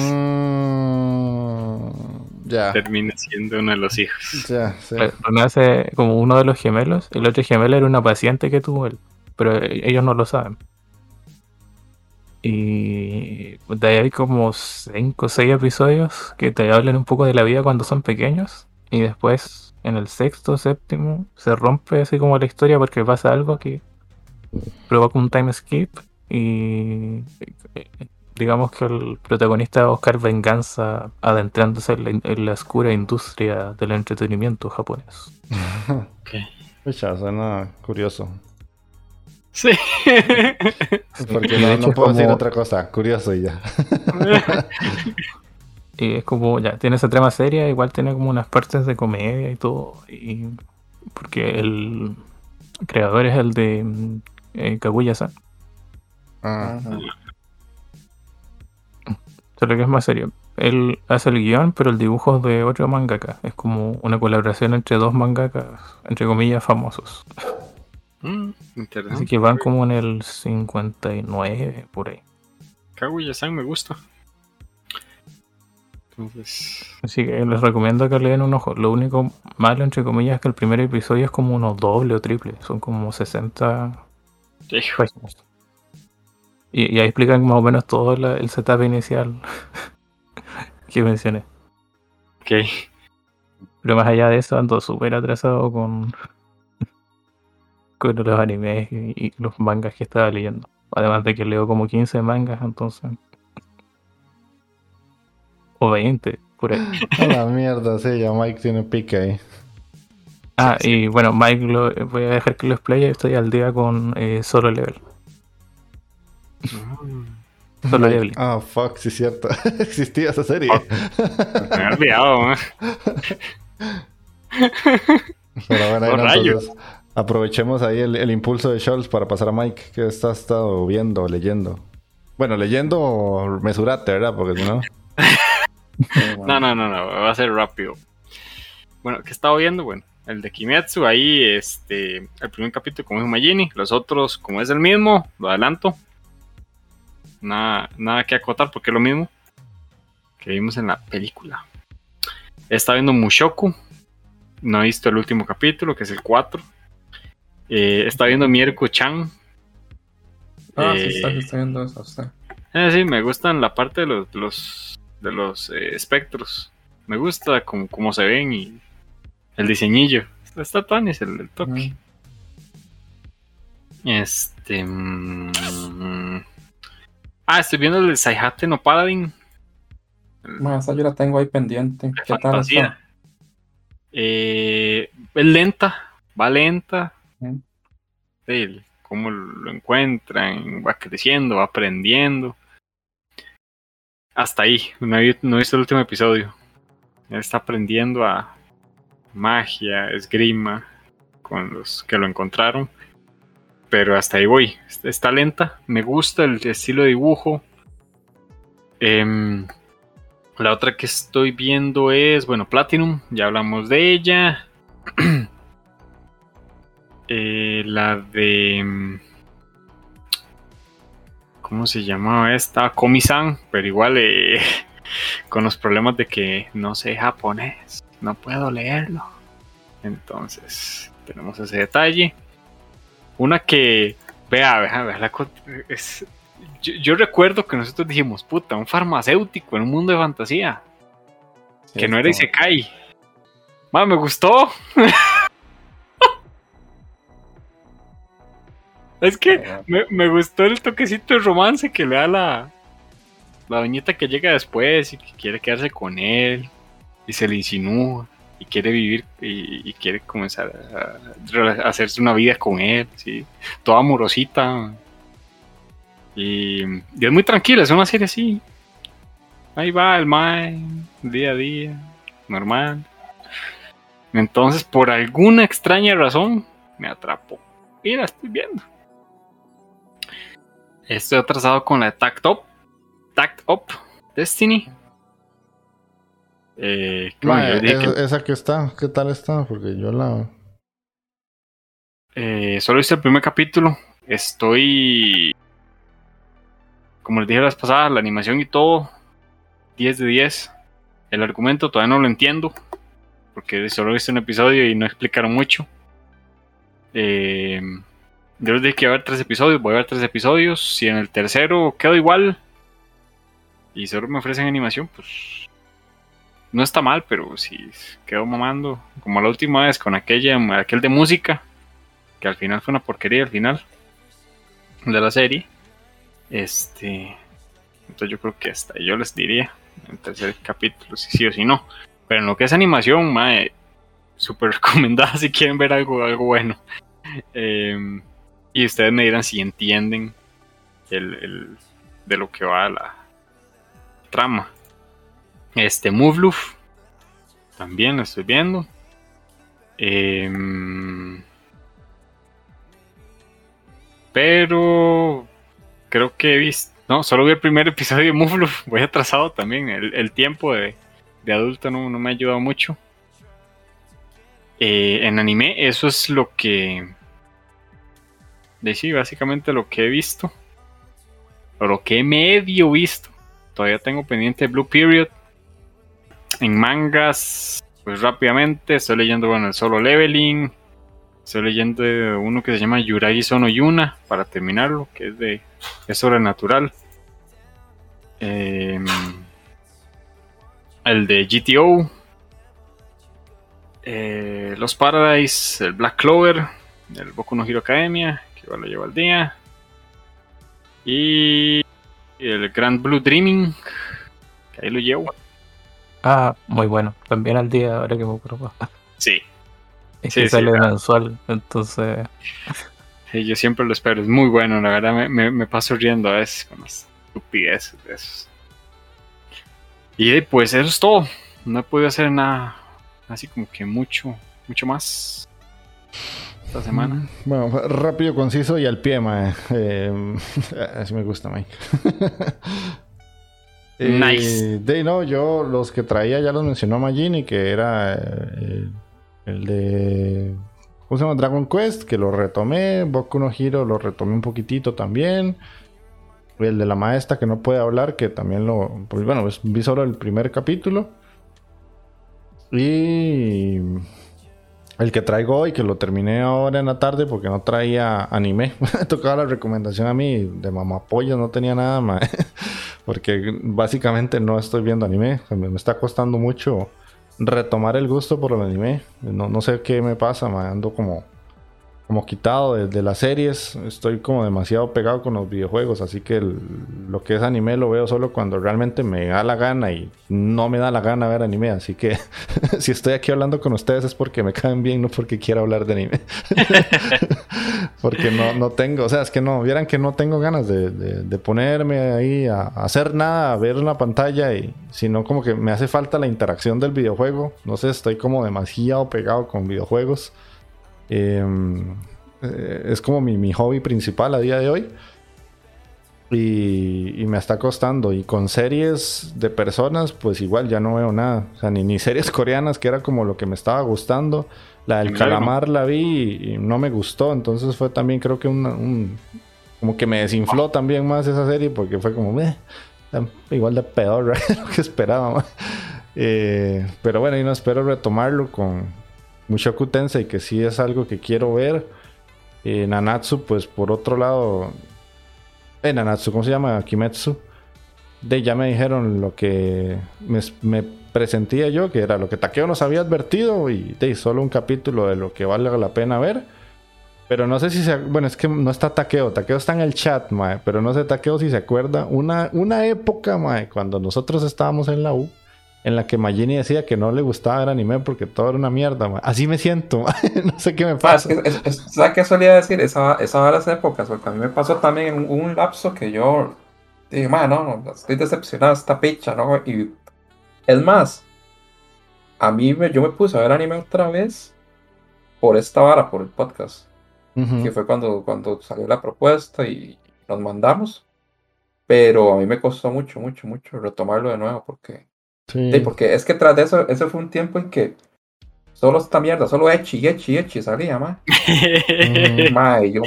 ya. Termina siendo uno de los hijos. Ya, Renace como uno de los gemelos. El otro gemelo era una paciente que tuvo él. Pero ellos no lo saben. Y de ahí hay como 5 o 6 episodios que te hablan un poco de la vida cuando son pequeños. Y después, en el sexto, séptimo, se rompe así como la historia porque pasa algo que provoca un time skip. Y digamos que el protagonista va a buscar venganza adentrándose en la, oscura industria del entretenimiento japonés. ok. suena curioso. Sí. Porque no, no puedo decir otra cosa, curioso y ya. y es como, ya, tiene esa trama seria, igual tiene como unas partes de comedia y todo. Y porque el creador es el de eh, Kaguya-san. Ah solo que es más serio. Él hace el guion, pero el dibujo es de otro mangaka. Es como una colaboración entre dos mangakas, entre comillas, famosos. Mm, Así que van como en el 59, por ahí. Kaguya-san me gusta. Entonces... Así que les recomiendo que leen un ojo. Lo único malo, entre comillas, es que el primer episodio es como uno doble o triple. Son como 60 páginas. Y, ahí explican más o menos todo el setup inicial que mencioné. Ok. Pero más allá de eso, ando súper atrasado con, con los animes y, los mangas que estaba leyendo. Además de que leo como 15 mangas, entonces. O 20, por ahí. La mierda, sí, ya Mike tiene pique ahí. Ah, y bueno, Mike lo, voy a dejar que lo explaye. Estoy al día con eh, Solo Level. Solo Level. Ah, fuck, sí es cierto. Existía esa serie. Me he olvidado. Pero bueno, ahí entonces, aprovechemos ahí el, impulso de Scholz para pasar a Mike, que está estado viendo, leyendo. Bueno, leyendo mesurate, ¿verdad? Porque si no. no, no, no, no, va a ser rápido. Bueno, ¿qué estaba viendo? Bueno, el de Kimetsu, ahí, este, el primer capítulo como es Magini, los otros, como es el mismo, lo adelanto. Nada, nada que acotar porque es lo mismo que vimos en la película. Está viendo Mushoku, no he visto el último capítulo, que es el 4. Eh, está viendo Mierko Chan. Ah, sí, está, está viendo eso. Está. Eh, sí, me gustan la parte de los, los de los eh, espectros. Me gusta como, se ven y el diseñillo. Está Tanis el, el toque. Este. Mm, ah, estoy viendo el de Saihate no Paladin. Más, yo la tengo ahí pendiente. ¿Qué tal está? Eh, es lenta, va lenta. Sí, cómo lo encuentran, va creciendo, va aprendiendo. Hasta ahí, no he, no visto el último episodio. Él está aprendiendo a magia, esgrima, con los que lo encontraron. Pero hasta ahí voy. Está lenta, me gusta el estilo de dibujo. Eh, la otra que estoy viendo es, bueno, Platinum, ya hablamos de ella. Eh, la de... ¿Cómo se llamaba esta? Komi-san, pero igual eh, con los problemas de que no sé japonés, no puedo leerlo. Entonces, tenemos ese detalle. Una que, vea, vea, vea, la, es, yo, recuerdo que nosotros dijimos, puta, un farmacéutico en un mundo de fantasía. que no era Isekai. Ma, me gustó. es que me, gustó el toquecito de romance que le da la, la doñita que llega después y que quiere quedarse con él. Y se le insinúa. Quiere vivir y, quiere comenzar a, hacerse una vida con él. ¿sí? Toda amorosita. Y, es muy tranquila, es una serie así. Ahí va el mind, día a día, normal. Entonces, por alguna extraña razón, me atrapó. Y la estoy viendo. Estoy atrasado con la Tact Up. Tact Up Destiny. Eh, esa que está, ¿qué tal está? Porque yo la. Eh, solo hice el primer capítulo. Estoy como les dije la vez pasada, la animación y todo, 10 de 10. El argumento todavía no lo entiendo, porque solo visto un episodio y no explicaron mucho. Eh, yo les dije que iba a haber tres episodios, voy a ver tres episodios. Si en el tercero quedo igual y solo me ofrecen animación, pues no está mal, pero si quedo mamando, como la última vez con aquella, aquel de música, que al final fue una porquería al final de la serie. Este. Entonces yo creo que hasta yo les diría en el tercer capítulo si sí o si no. Pero en lo que es animación, mae, súper recomendada si quieren ver algo, algo bueno. Em, y ustedes me dirán si entienden el, de lo que va la trama. Este Moveluf también lo estoy viendo. Em, pero creo que he visto. No, solo vi el primer episodio de Muflo. Voy atrasado también. El, tiempo de, adulto no, me ha ayudado mucho. Eh, en anime, eso es lo que. De sí, básicamente lo que he visto. O lo que he medio visto. Todavía tengo pendiente Blue Period. En mangas, pues rápidamente. Estoy leyendo, bueno, el solo leveling. Estoy leyendo uno que se llama Yuragi Sono Yuna para terminarlo, que es de es sobrenatural. Em, el de GTO. Eh, Los Paradise, el Black Clover, el Boku no Hero Academia, que igual lo llevo al día. Y el Grand Blue Dreaming, que ahí lo llevo. Ah, muy bueno. También al día, ahora que me acuerdo. Sí. Es que sale mensual, entonces. Sí, yo siempre lo espero. Es muy bueno, la verdad. Me, me, paso riendo a veces con las estupideces de esos. Y pues eso es todo. No he podido hacer nada así como que mucho, mucho más esta semana. Mm, bueno, rápido, conciso y al pie, mae. Eh, así me gusta, Mike. nice. de no, yo los que traía ya los mencionó Magini, que era eh, el de. ¿Cómo? Dragon Quest, que lo retomé. Boku no Hero lo retomé un poquitito también. El de la maestra que no puede hablar, que también lo. Pues bueno, pues, vi solo el primer capítulo. Y. El que traigo hoy, que lo terminé ahora en la tarde porque no traía anime. Tocaba la recomendación a mí de mamapollo, no tenía nada más. porque básicamente no estoy viendo anime. me está costando mucho retomar el gusto por el anime. No, no sé qué me pasa, me ando como como quitado de, las series. Estoy como demasiado pegado con los videojuegos, así que lo que es anime lo veo solo cuando realmente me da la gana y no me da la gana ver anime. Así que si estoy aquí hablando con ustedes es porque me caen bien, no porque quiera hablar de anime. porque no, no tengo, o sea, es que no, vieran que no tengo ganas de, de ponerme ahí a, hacer nada, a ver la pantalla y sino como que me hace falta la interacción del videojuego. No sé, estoy como demasiado pegado con videojuegos. Em, eh, es como mi, hobby principal a día de hoy. Y, me está costando. Y con series de personas, pues igual ya no veo nada. O sea, ni, series coreanas, que era como lo que me estaba gustando. La del calamar la vi y, no me gustó. Entonces fue también, creo que un. Como que me desinfló también más esa serie, porque fue como. igual de peor lo que esperaba. Eh, pero bueno, y no espero retomarlo con, Mushoku Tensei, que sí es algo que quiero ver. Eh, Nanatsu, pues por otro lado. Eh, Nanatsu, ¿cómo se llama? Kimetsu. De ya me dijeron lo que me, presentía yo, que era lo que Takeo nos había advertido. Y de solo un capítulo de lo que vale la pena ver. Pero no sé si se. Bueno, es que no está Takeo. Takeo está en el chat, mae. Pero no sé Takeo si se acuerda. Una, una época, mae, cuando nosotros estábamos en la U en la que Magini decía que no le gustaba ver anime porque todo era una mierda. Así me siento, no sé qué me pasa. ¿Sabes qué solía decir? Esa, esa las épocas, porque a mí me pasó también un, un lapso que yo dije, no, no, estoy decepcionado esta picha, ¿no? Y es más, a mí me, yo me puse a ver anime otra vez por esta vara, por el podcast, que fue cuando, cuando salió la propuesta y nos mandamos. Pero a mí me costó mucho, mucho, mucho retomarlo de nuevo porque Sí. porque es que tras de eso, ese fue un tiempo en que solo esta mierda, solo Echi, Echi, Echi salía, ma. mm, ma, y yo,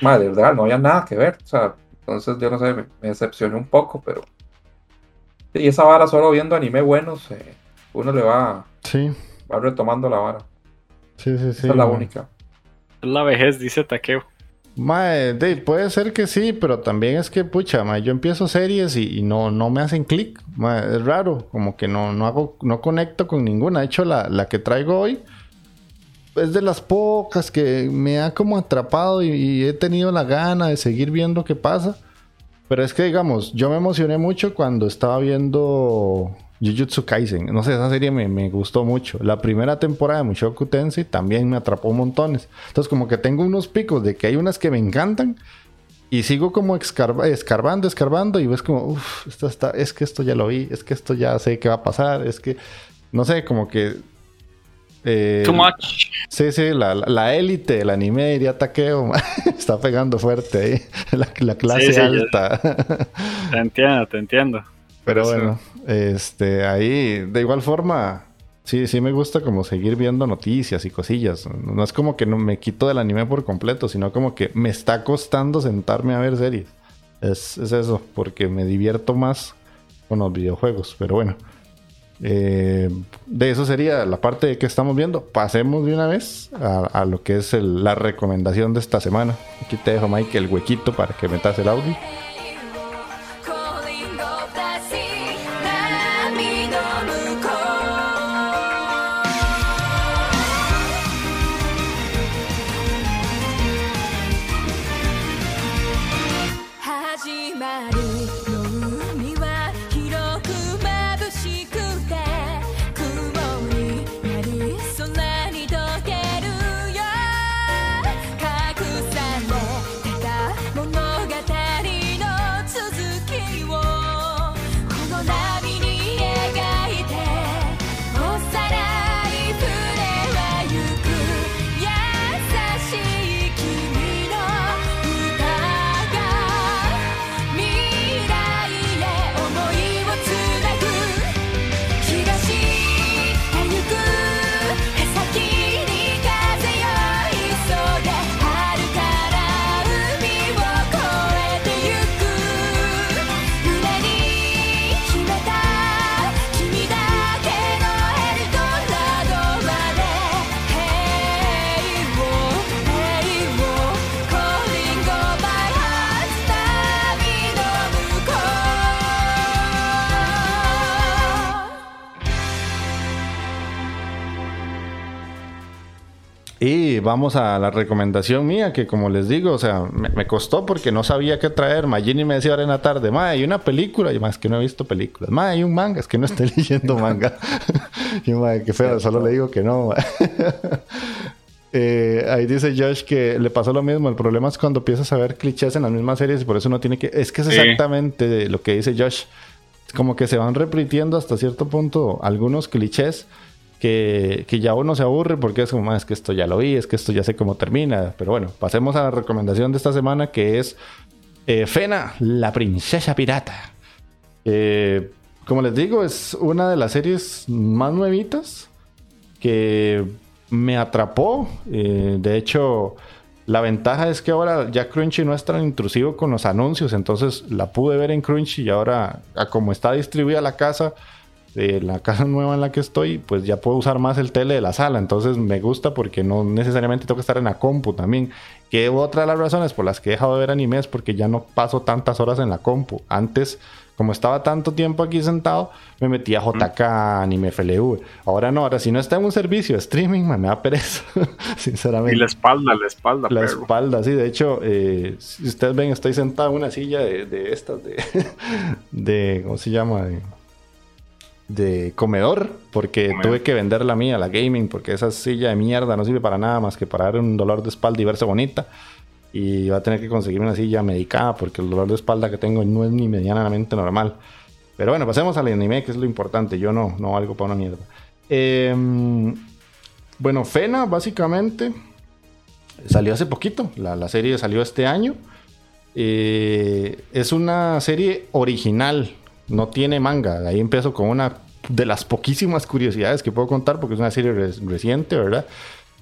ma, de verdad, no había nada que ver. O sea, entonces yo no sé, me, decepcioné un poco, pero. Y esa vara, solo viendo anime buenos, eh, uno le va, sí. va retomando la vara. Sí, sí, sí. Esa es la única. Es la vejez, dice Takeo. Puede ser que sí, pero también es que, pucha, yo empiezo series y, no, no me hacen clic. Es raro, como que no, no hago, no conecto con ninguna. De hecho, la, que traigo hoy es de las pocas que me ha como atrapado y, he tenido la gana de seguir viendo qué pasa. Pero es que, digamos, yo me emocioné mucho cuando estaba viendo Jujutsu Kaisen. No sé, esa serie me, gustó mucho. La primera temporada de Mushoku Tensei también me atrapó montones. Entonces, como que tengo unos picos de que hay unas que me encantan. Y sigo como escarbando, escarbando. Y ves como, uff, esto está, es que esto ya lo vi. Es que esto ya sé qué va a pasar. Es que, no sé, como que eh, Too much. Sí, sí, la élite del anime diría Takeo. Está pegando fuerte ahí. La, clase alta. te entiendo, te entiendo. Pero bueno, este, ahí, de igual forma, sí, sí me gusta como seguir viendo noticias y cosillas. No es como que no me quito del anime por completo, sino como que me está costando sentarme a ver series. Es, eso, porque me divierto más con los videojuegos. Pero bueno, eh, de eso sería la parte que estamos viendo. Pasemos de una vez a, lo que es la recomendación de esta semana. Aquí te dejo, Mike, el huequito para que metas el audio. Y vamos a la recomendación mía, que como les digo, o sea, me, costó porque no sabía qué traer. Magini me decía ahora en la tarde, ma, hay una película, y más que no he visto películas. Ma, hay un manga, es que no estoy leyendo manga. y ma, qué feo, solo le digo que no. Eh, ahí dice Josh que le pasó lo mismo. El problema es cuando empiezas a ver clichés en las mismas series y por eso no tiene que. Es que es exactamente lo que dice Josh. Como que se van repitiendo hasta cierto punto algunos clichés que, ya uno se aburre porque es como, es que esto ya lo vi, es que esto ya sé cómo termina. Pero bueno, pasemos a la recomendación de esta semana que es eh, Fena, la princesa pirata. como les digo, es una de las series más nuevitas que me atrapó. Eh, de hecho, la ventaja es que ahora ya Crunchy no es tan intrusivo con los anuncios, entonces la pude ver en Crunchy y ahora, como está distribuida la casa, de la casa nueva en la que estoy, pues ya puedo usar más el tele de la sala. Entonces me gusta porque no necesariamente tengo que estar en la compu también. Que otra de las razones por las que he dejado de ver anime es porque ya no paso tantas horas en la compu. Antes, como estaba tanto tiempo aquí sentado, me metía a JK, anime FLV. Ahora no, ahora si no está en un servicio de streaming, me da pereza, sinceramente. Y la espalda, la espalda. La espalda, sí. De hecho, eh, si ustedes ven, estoy sentado en una silla de, de estas, de, de, ¿cómo se llama? De, de comedor porque tuve que vender la mía, la gaming, porque esa silla de mierda no sirve para nada más que para dar un dolor de espalda y verse bonita. Y va a tener que conseguir una silla medicada porque el dolor de espalda que tengo no es ni medianamente normal. Pero bueno, pasemos al anime, que es lo importante. Yo no, no valgo para una mierda. Em, bueno, Fena, básicamente, salió hace poquito. La, serie salió este año. Eh, es una serie original no tiene manga. Ahí empiezo con una de las poquísimas curiosidades que puedo contar, porque es una serie reciente, ¿verdad?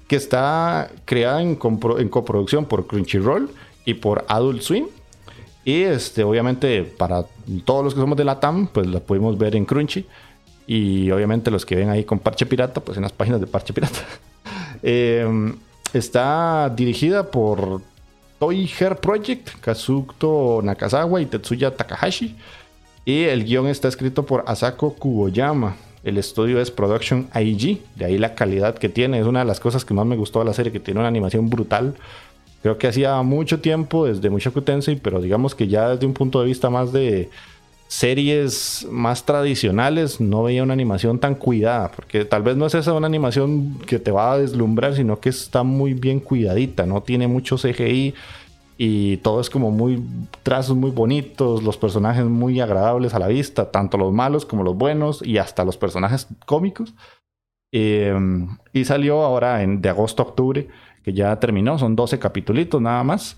Que está creada en, coproducción por Crunchyroll y por Adult Swim. Y este, obviamente, para todos los que somos de la TAM, pues la pudimos ver en Crunchy. Y obviamente los que ven ahí con Parche Pirata, pues en las páginas de Parche Pirata. Em, está dirigida por Toy Hair Project, Kazuto Nakazawa y Tetsuya Takahashi. Y el guion está escrito por Asako Kuboyama. El estudio es Production IG, de ahí la calidad que tiene. Es una de las cosas que más me gustó de la serie, que tiene una animación brutal. Creo que hacía mucho tiempo desde Mushoku Tensei, pero digamos que ya desde un punto de vista más de series más tradicionales no veía una animación tan cuidada, porque tal vez no es esa una animación que te va a deslumbrar, sino que está muy bien cuidadita, no tiene mucho CGI, y todo es como muy trazos muy bonitos, los personajes muy agradables a la vista, tanto los malos como los buenos y hasta los personajes cómicos. Em, y salió ahora en, de agosto a octubre, que ya terminó, son 12 capítulos nada más.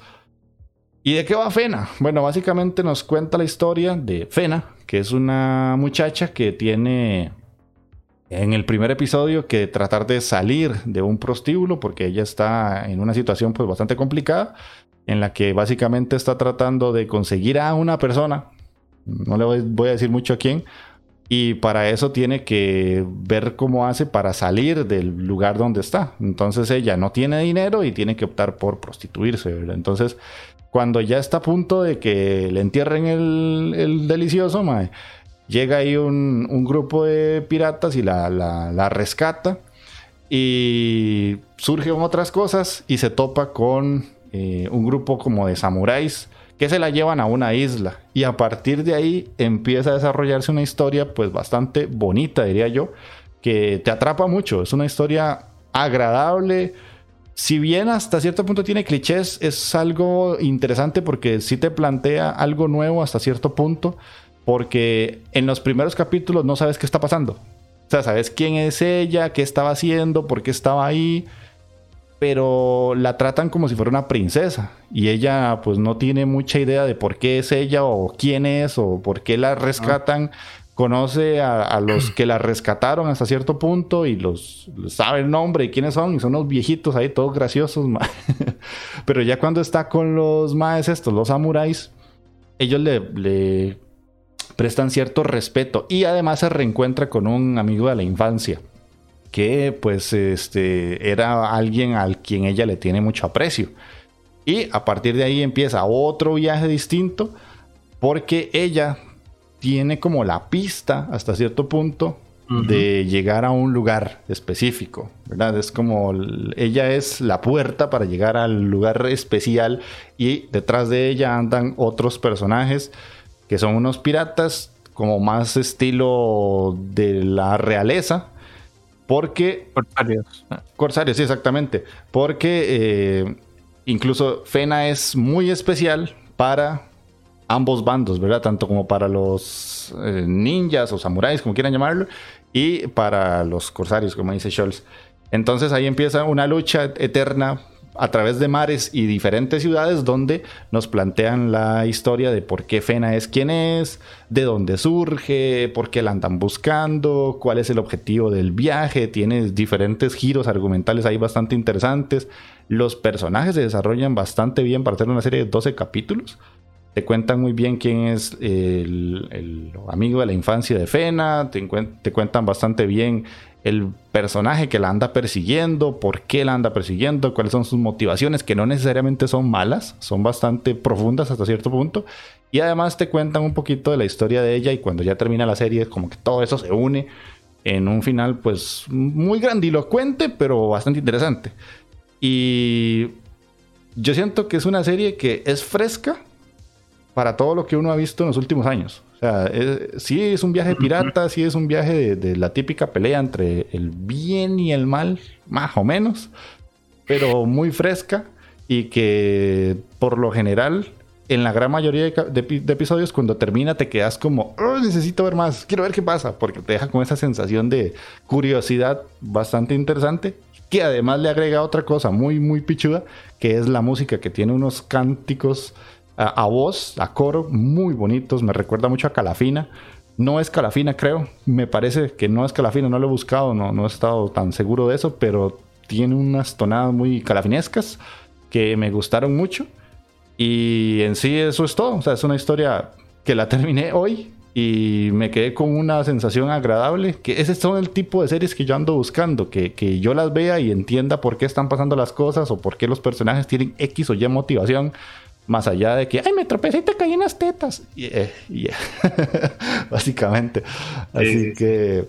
¿Y de qué va Fena? Bueno, básicamente nos cuenta la historia de Fena, que es una muchacha que tiene en el primer episodio que tratar de salir de un prostíbulo porque ella está en una situación pues bastante complicada en la que básicamente está tratando de conseguir a una persona, no le voy, a decir mucho a quién, y para eso tiene que ver cómo hace para salir del lugar donde está. Entonces ella no tiene dinero y tiene que optar por prostituirse, Entonces, cuando ya está a punto de que le entierren el, delicioso, llega ahí un, grupo de piratas y la, la rescata. Y surgen otras cosas y se topa con eh, un grupo como de samuráis que se la llevan a una isla. Y a partir de ahí empieza a desarrollarse una historia pues bastante bonita diría yo que te atrapa mucho. Es una historia agradable. Si bien hasta cierto punto tiene clichés es algo interesante porque sí te plantea algo nuevo hasta cierto punto porque en los primeros capítulos no sabes qué está pasando. O sea sabes quién es ella qué estaba haciendo por qué estaba ahí pero la tratan como si fuera una princesa y ella pues no tiene mucha idea de por qué es ella o quién es o por qué la rescatan. Conoce a, los que la rescataron hasta cierto punto y los sabe el nombre y quiénes son y son unos viejitos ahí todos graciosos. pero ya cuando está con los maes estos, los samuráis, ellos le, le prestan cierto respeto y además se reencuentra con un amigo de la infancia que pues este, era alguien al quien ella le tiene mucho aprecio. Y a partir de ahí empieza otro viaje distinto porque ella tiene como la pista hasta cierto punto de llegar a un lugar específico, ¿verdad? Es como ella es la puerta para llegar al lugar especial y detrás de ella andan otros personajes que son unos piratas como más estilo de la realeza, porque... Corsarios. Corsarios, sí, exactamente. Porque eh, incluso Fena es muy especial para ambos bandos, ¿verdad? Tanto como para los eh, ninjas o samuráis, como quieran llamarlo, y para los corsarios, como dice Scholz. Entonces ahí empieza una lucha eterna a través de mares y diferentes ciudades donde nos plantean la historia de por qué Fena es quien es, de dónde surge, por qué la andan buscando, cuál es el objetivo del viaje, tiene diferentes giros argumentales ahí bastante interesantes. Los personajes se desarrollan bastante bien para hacer una serie de 12 capítulos. Te cuentan muy bien quién es el, amigo de la infancia de Fena, te, te cuentan bastante bien el personaje que la anda persiguiendo, por qué la anda persiguiendo, cuáles son sus motivaciones, que no necesariamente son malas, son bastante profundas hasta cierto punto. Y además te cuentan un poquito de la historia de ella y cuando ya termina la serie, como que todo eso se une en un final, pues muy grandilocuente, pero bastante interesante. Y yo siento que es una serie que es fresca para todo lo que uno ha visto en los últimos años sea, sí es un viaje pirata, sí es un viaje de, la típica pelea entre el bien y el mal, más o menos, pero muy fresca y que por lo general en la gran mayoría de, episodios cuando termina te quedas como, oh, necesito ver más, quiero ver qué pasa, porque te deja con esa sensación de curiosidad bastante interesante, que además le agrega otra cosa muy, muy pichuda, que es la música, que tiene unos cánticos a, voz, a coro, muy bonitos. Me recuerda mucho a Calafina. No es Calafina, creo. Me parece que no es Calafina, no lo he buscado, no, no he estado tan seguro de eso, pero tiene unas tonadas muy calafinescas que me gustaron mucho. Y en sí eso es todo. O sea, es una historia que la terminé hoy y me quedé con una sensación agradable. Que ese son el tipo de series que yo ando buscando. Que, que, yo las vea y entienda por qué están pasando las cosas o por qué los personajes tienen X o Y motivación. Más allá de que, ay, me tropecé y te caí en las tetas. Básicamente. Así que,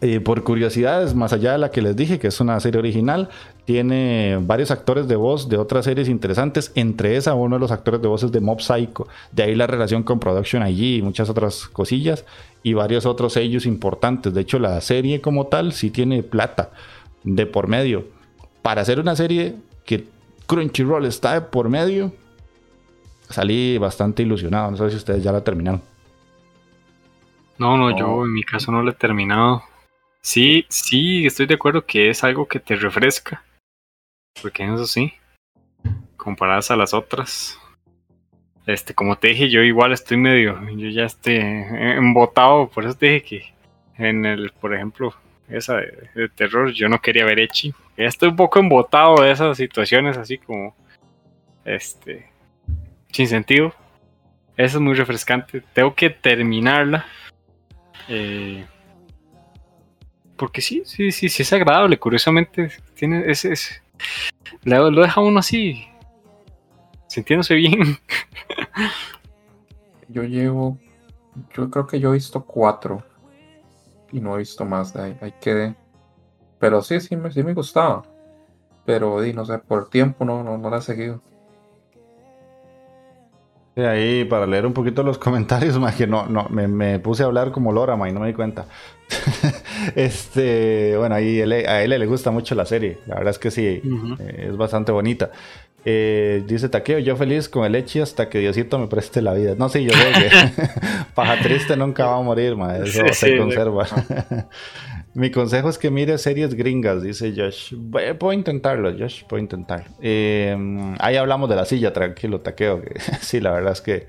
eh, por curiosidades, más allá de la que les dije, que es una serie original, tiene varios actores de voz de otras series interesantes. Entre esa, uno de los actores de voz es de Mob Psycho. De ahí la relación con Production allí y muchas otras cosillas. Y varios otros sellos importantes. De hecho, la serie como tal sí tiene plata de por medio. Para hacer una serie que Crunchyroll está de por medio, salí bastante ilusionado. No sé si ustedes ya la terminaron. No, no, yo en mi caso no la he terminado. Sí, sí, estoy de acuerdo que es algo que te refresca. Porque eso sí, comparadas a las otras. Este, como te dije, yo igual estoy medio, yo ya estoy embotado, por eso te dije que en el, por ejemplo, esa de, terror, yo no quería ver Echi. Ya estoy un poco embotado de esas situaciones así como, este, sin sentido. Eso es muy refrescante. Tengo que terminarla. Eh, porque sí, sí, sí, sí es agradable. Curiosamente, tiene ese. lo, deja uno así. Sintiéndose bien. yo llevo. Yo creo que yo he visto cuatro. Y no he visto más de ahí. Ahí quedé. Pero sí, sí me, sí me gustaba. Pero di, no sé, por tiempo no, no, no la he seguido ahí para leer un poquito los comentarios, más que no, no, me, puse a hablar como Lora, y no me di cuenta. este, bueno, ahí a él le gusta mucho la serie, la verdad es que sí, eh, es bastante bonita. Eh, dice Taqueo, yo feliz con el Echi hasta que Diosito me preste la vida. No, sí, yo sé que paja triste nunca va a morir, ma, eso se conserva. Mi consejo es que mire series gringas, dice Josh. Puedo intentarlo, Josh, puedo intentar. Em, ahí hablamos de la silla, tranquilo, taqueo. sí, la verdad es que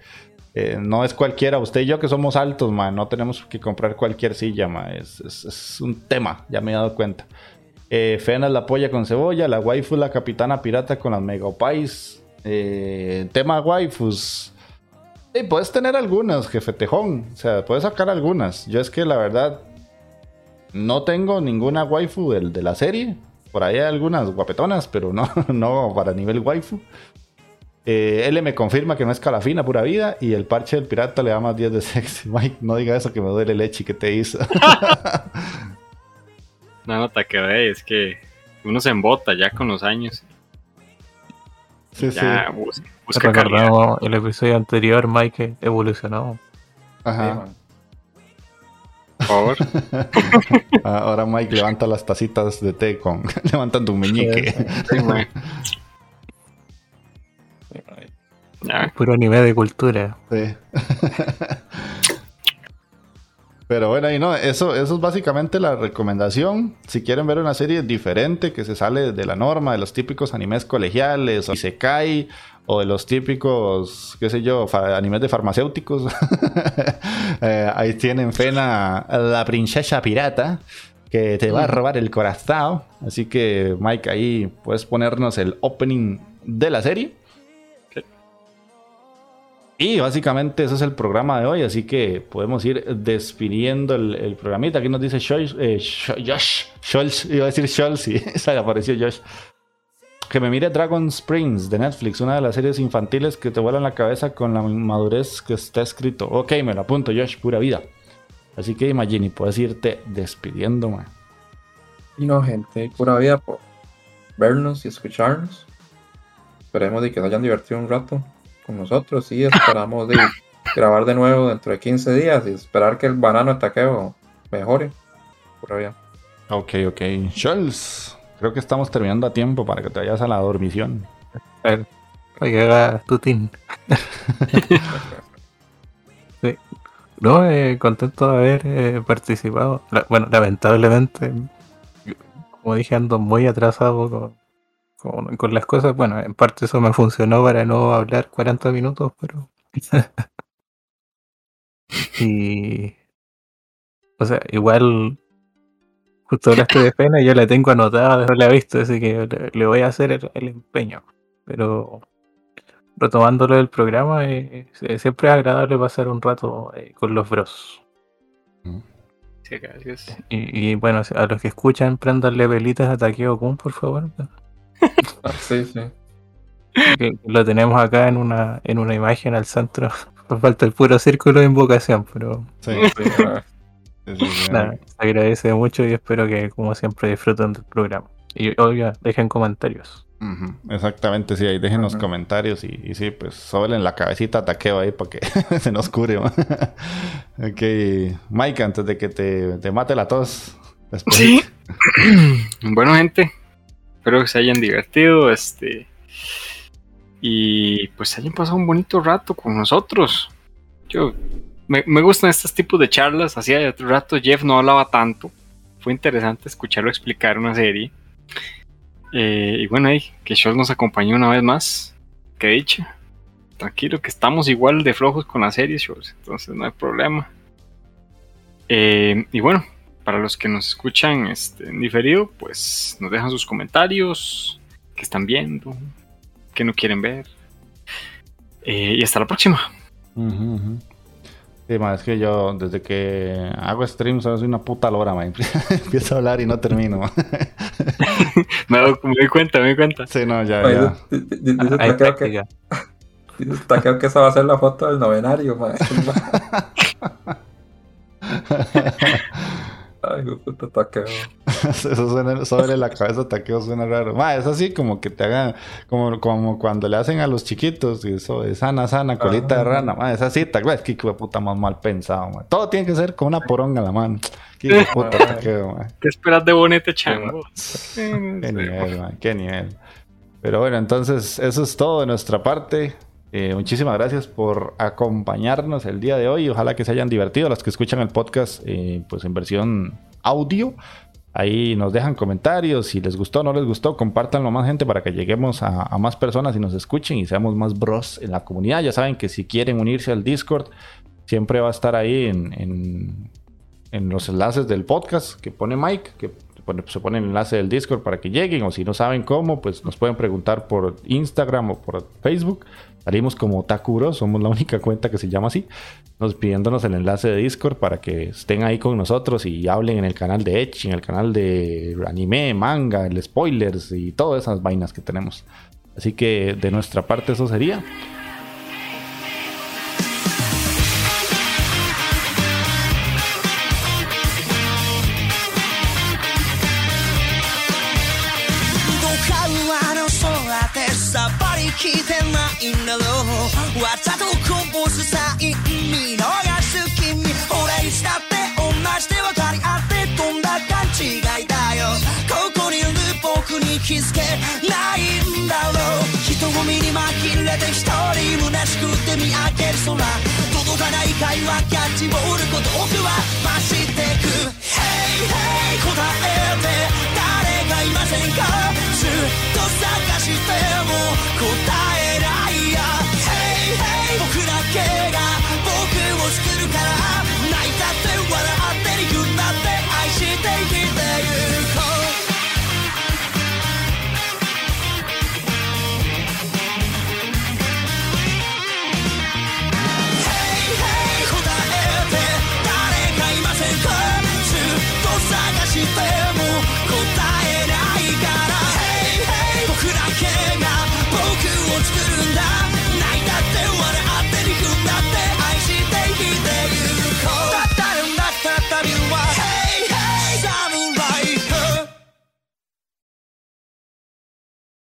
eh, no es cualquiera. Usted y yo que somos altos, man, no tenemos que comprar cualquier silla, man. Es, un tema, ya me he dado cuenta. Eh, Fena la polla con cebolla, la waifu la capitana pirata con las megapais. Eh, tema waifus. Y puedes tener algunas, jefe tejón. O sea, puedes sacar algunas. Yo es que la verdad no tengo ninguna waifu del, de la serie. Por ahí hay algunas guapetonas, pero no, no para nivel waifu. Eh, él me confirma que no es calafina, pura vida. Y el parche del pirata le da más 10 de sexy. Mike, no diga eso que me duele leche que te hizo. no, no te quedé. Es que uno se embota ya con los años. Sí, ya, sí. Busca, el episodio anterior, Mike evolucionó. Ajá. Por favor. Ahora Mike levanta las tacitas de té con levantando un meñique. Sí, Puro nivel de cultura. Sí. Pero bueno, y no, eso, eso es básicamente la recomendación. Si quieren ver una serie diferente que se sale de la norma, de los típicos animes colegiales, o se cae, o de los típicos, qué sé yo, animes de farmacéuticos, eh, ahí tienen Fena, la princesa pirata, que te va a robar el corazón. Así que, Mike, ahí puedes ponernos el opening de la serie. Y básicamente ese es el programa de hoy, así que podemos ir despidiendo el, programita. Aquí nos dice Josh, eh, Josh, Scholz, iba a decir Scholz, y se le apareció Josh. Que me mire Dragon Springs de Netflix, una de las series infantiles que te vuelan la cabeza con la madurez que está escrito. Ok, me lo apunto, Josh, pura vida. Así que Imagini, puedes irte despidiendo, man. Y no, gente, pura vida por vernos y escucharnos. Esperemos de que se hayan divertido un rato con nosotros y esperamos de grabar de nuevo dentro de 15 días y esperar que el banano taqueo mejore. Por allá. Ok, ok. Scholz, creo que estamos terminando a tiempo para que te vayas a la dormición. Oiga, tutín. sí. No, eh, contento de haber eh, participado. bueno, lamentablemente, como dije, ando muy atrasado con, con, las cosas. Bueno, en parte eso me funcionó para no hablar 40 minutos, pero. y. O sea, igual. Justo hablaste de pena, yo la tengo anotada, no la he visto, así que le, voy a hacer el, empeño. Pero retomándolo del programa, eh, siempre es agradable pasar un rato eh, con los bros. Sí, gracias. Y, y, bueno, a los que escuchan, prendanle velitas a Takeo Kun, por favor. Ah, sí, sí. lo tenemos acá en una, en una imagen al centro. falta el puro círculo de invocación, pero. Sí, se agradece mucho y espero que, como siempre, disfruten del programa. Y obvio, dejen comentarios. Exactamente, sí, ahí dejen los comentarios y, y, sí, pues en la cabecita taqueo ahí para que se nos cure. ok, Mike, antes de que te, te mate la tos. Sí. bueno, gente, espero que se hayan divertido, este, y pues hayan pasado un bonito rato con nosotros. Yo me, gustan estos tipos de charlas, hacía rato Jeff no hablaba tanto, fue interesante escucharlo explicar una serie. Eh, y bueno, ahí, que Show nos acompañó una vez más, que dicho. Tranquilo, que estamos igual de flojos con la serie, Shows, entonces no hay problema. Eh, y bueno, para los que nos escuchan este, en diferido, pues nos dejan sus comentarios, que están viendo, que no quieren ver. Eh, y hasta la próxima. Sí, es que yo desde que hago streams soy una puta lora, man. Empiezo a hablar y no termino. me, doy, cuenta, me doy cuenta. Sí, no, ya, ya. Dice que, que esa va a ser la foto del novenario, man. Ay, puta taqueo. Eso suena, sobre la cabeza taqueo suena raro. es así como que te hagan, como, como cuando le hacen a los chiquitos, y eso de sana, sana, colita de rana. es así, taqueo. Es que puta más mal pensado, Todo tiene que ser con una poronga en la mano. Qué puta taqueo, ¿Qué esperas de bonete chango? qué nivel, man, qué nivel. Pero bueno, entonces eso es todo de nuestra parte. Eh, muchísimas gracias por acompañarnos el día de hoy. Ojalá que se hayan divertido los que escuchan el podcast eh, pues en versión audio. Ahí nos dejan comentarios. Si les gustó o no les gustó, compártanlo más gente para que lleguemos a, más personas y nos escuchen y seamos más bros en la comunidad. Ya saben que si quieren unirse al Discord, siempre va a estar ahí en, en, los enlaces del podcast que pone Mike, que se pone el enlace del Discord para que lleguen. O si no saben cómo, pues nos pueden preguntar por Instagram o por Facebook. Salimos como Takuro, somos la única cuenta que se llama así, nos pidiéndonos el enlace de Discord para que estén ahí con nosotros y hablen en el canal de Edge, en el canal de anime, manga, el spoilers y todas esas vainas que tenemos. Así que de nuestra parte eso sería sería. 聞いてんのだろうわざとこぼすサイン見逃す君。ほらいつだって同じで分かり合ってどんな勘違いだよ。ここにいる僕に気づけないんだろう。人混みに紛れて一人虚しくて見上げる空。届かない会話キャッチボールこと僕は増してく。Hey hey 答えて誰かいませんか？ずっと探しても答え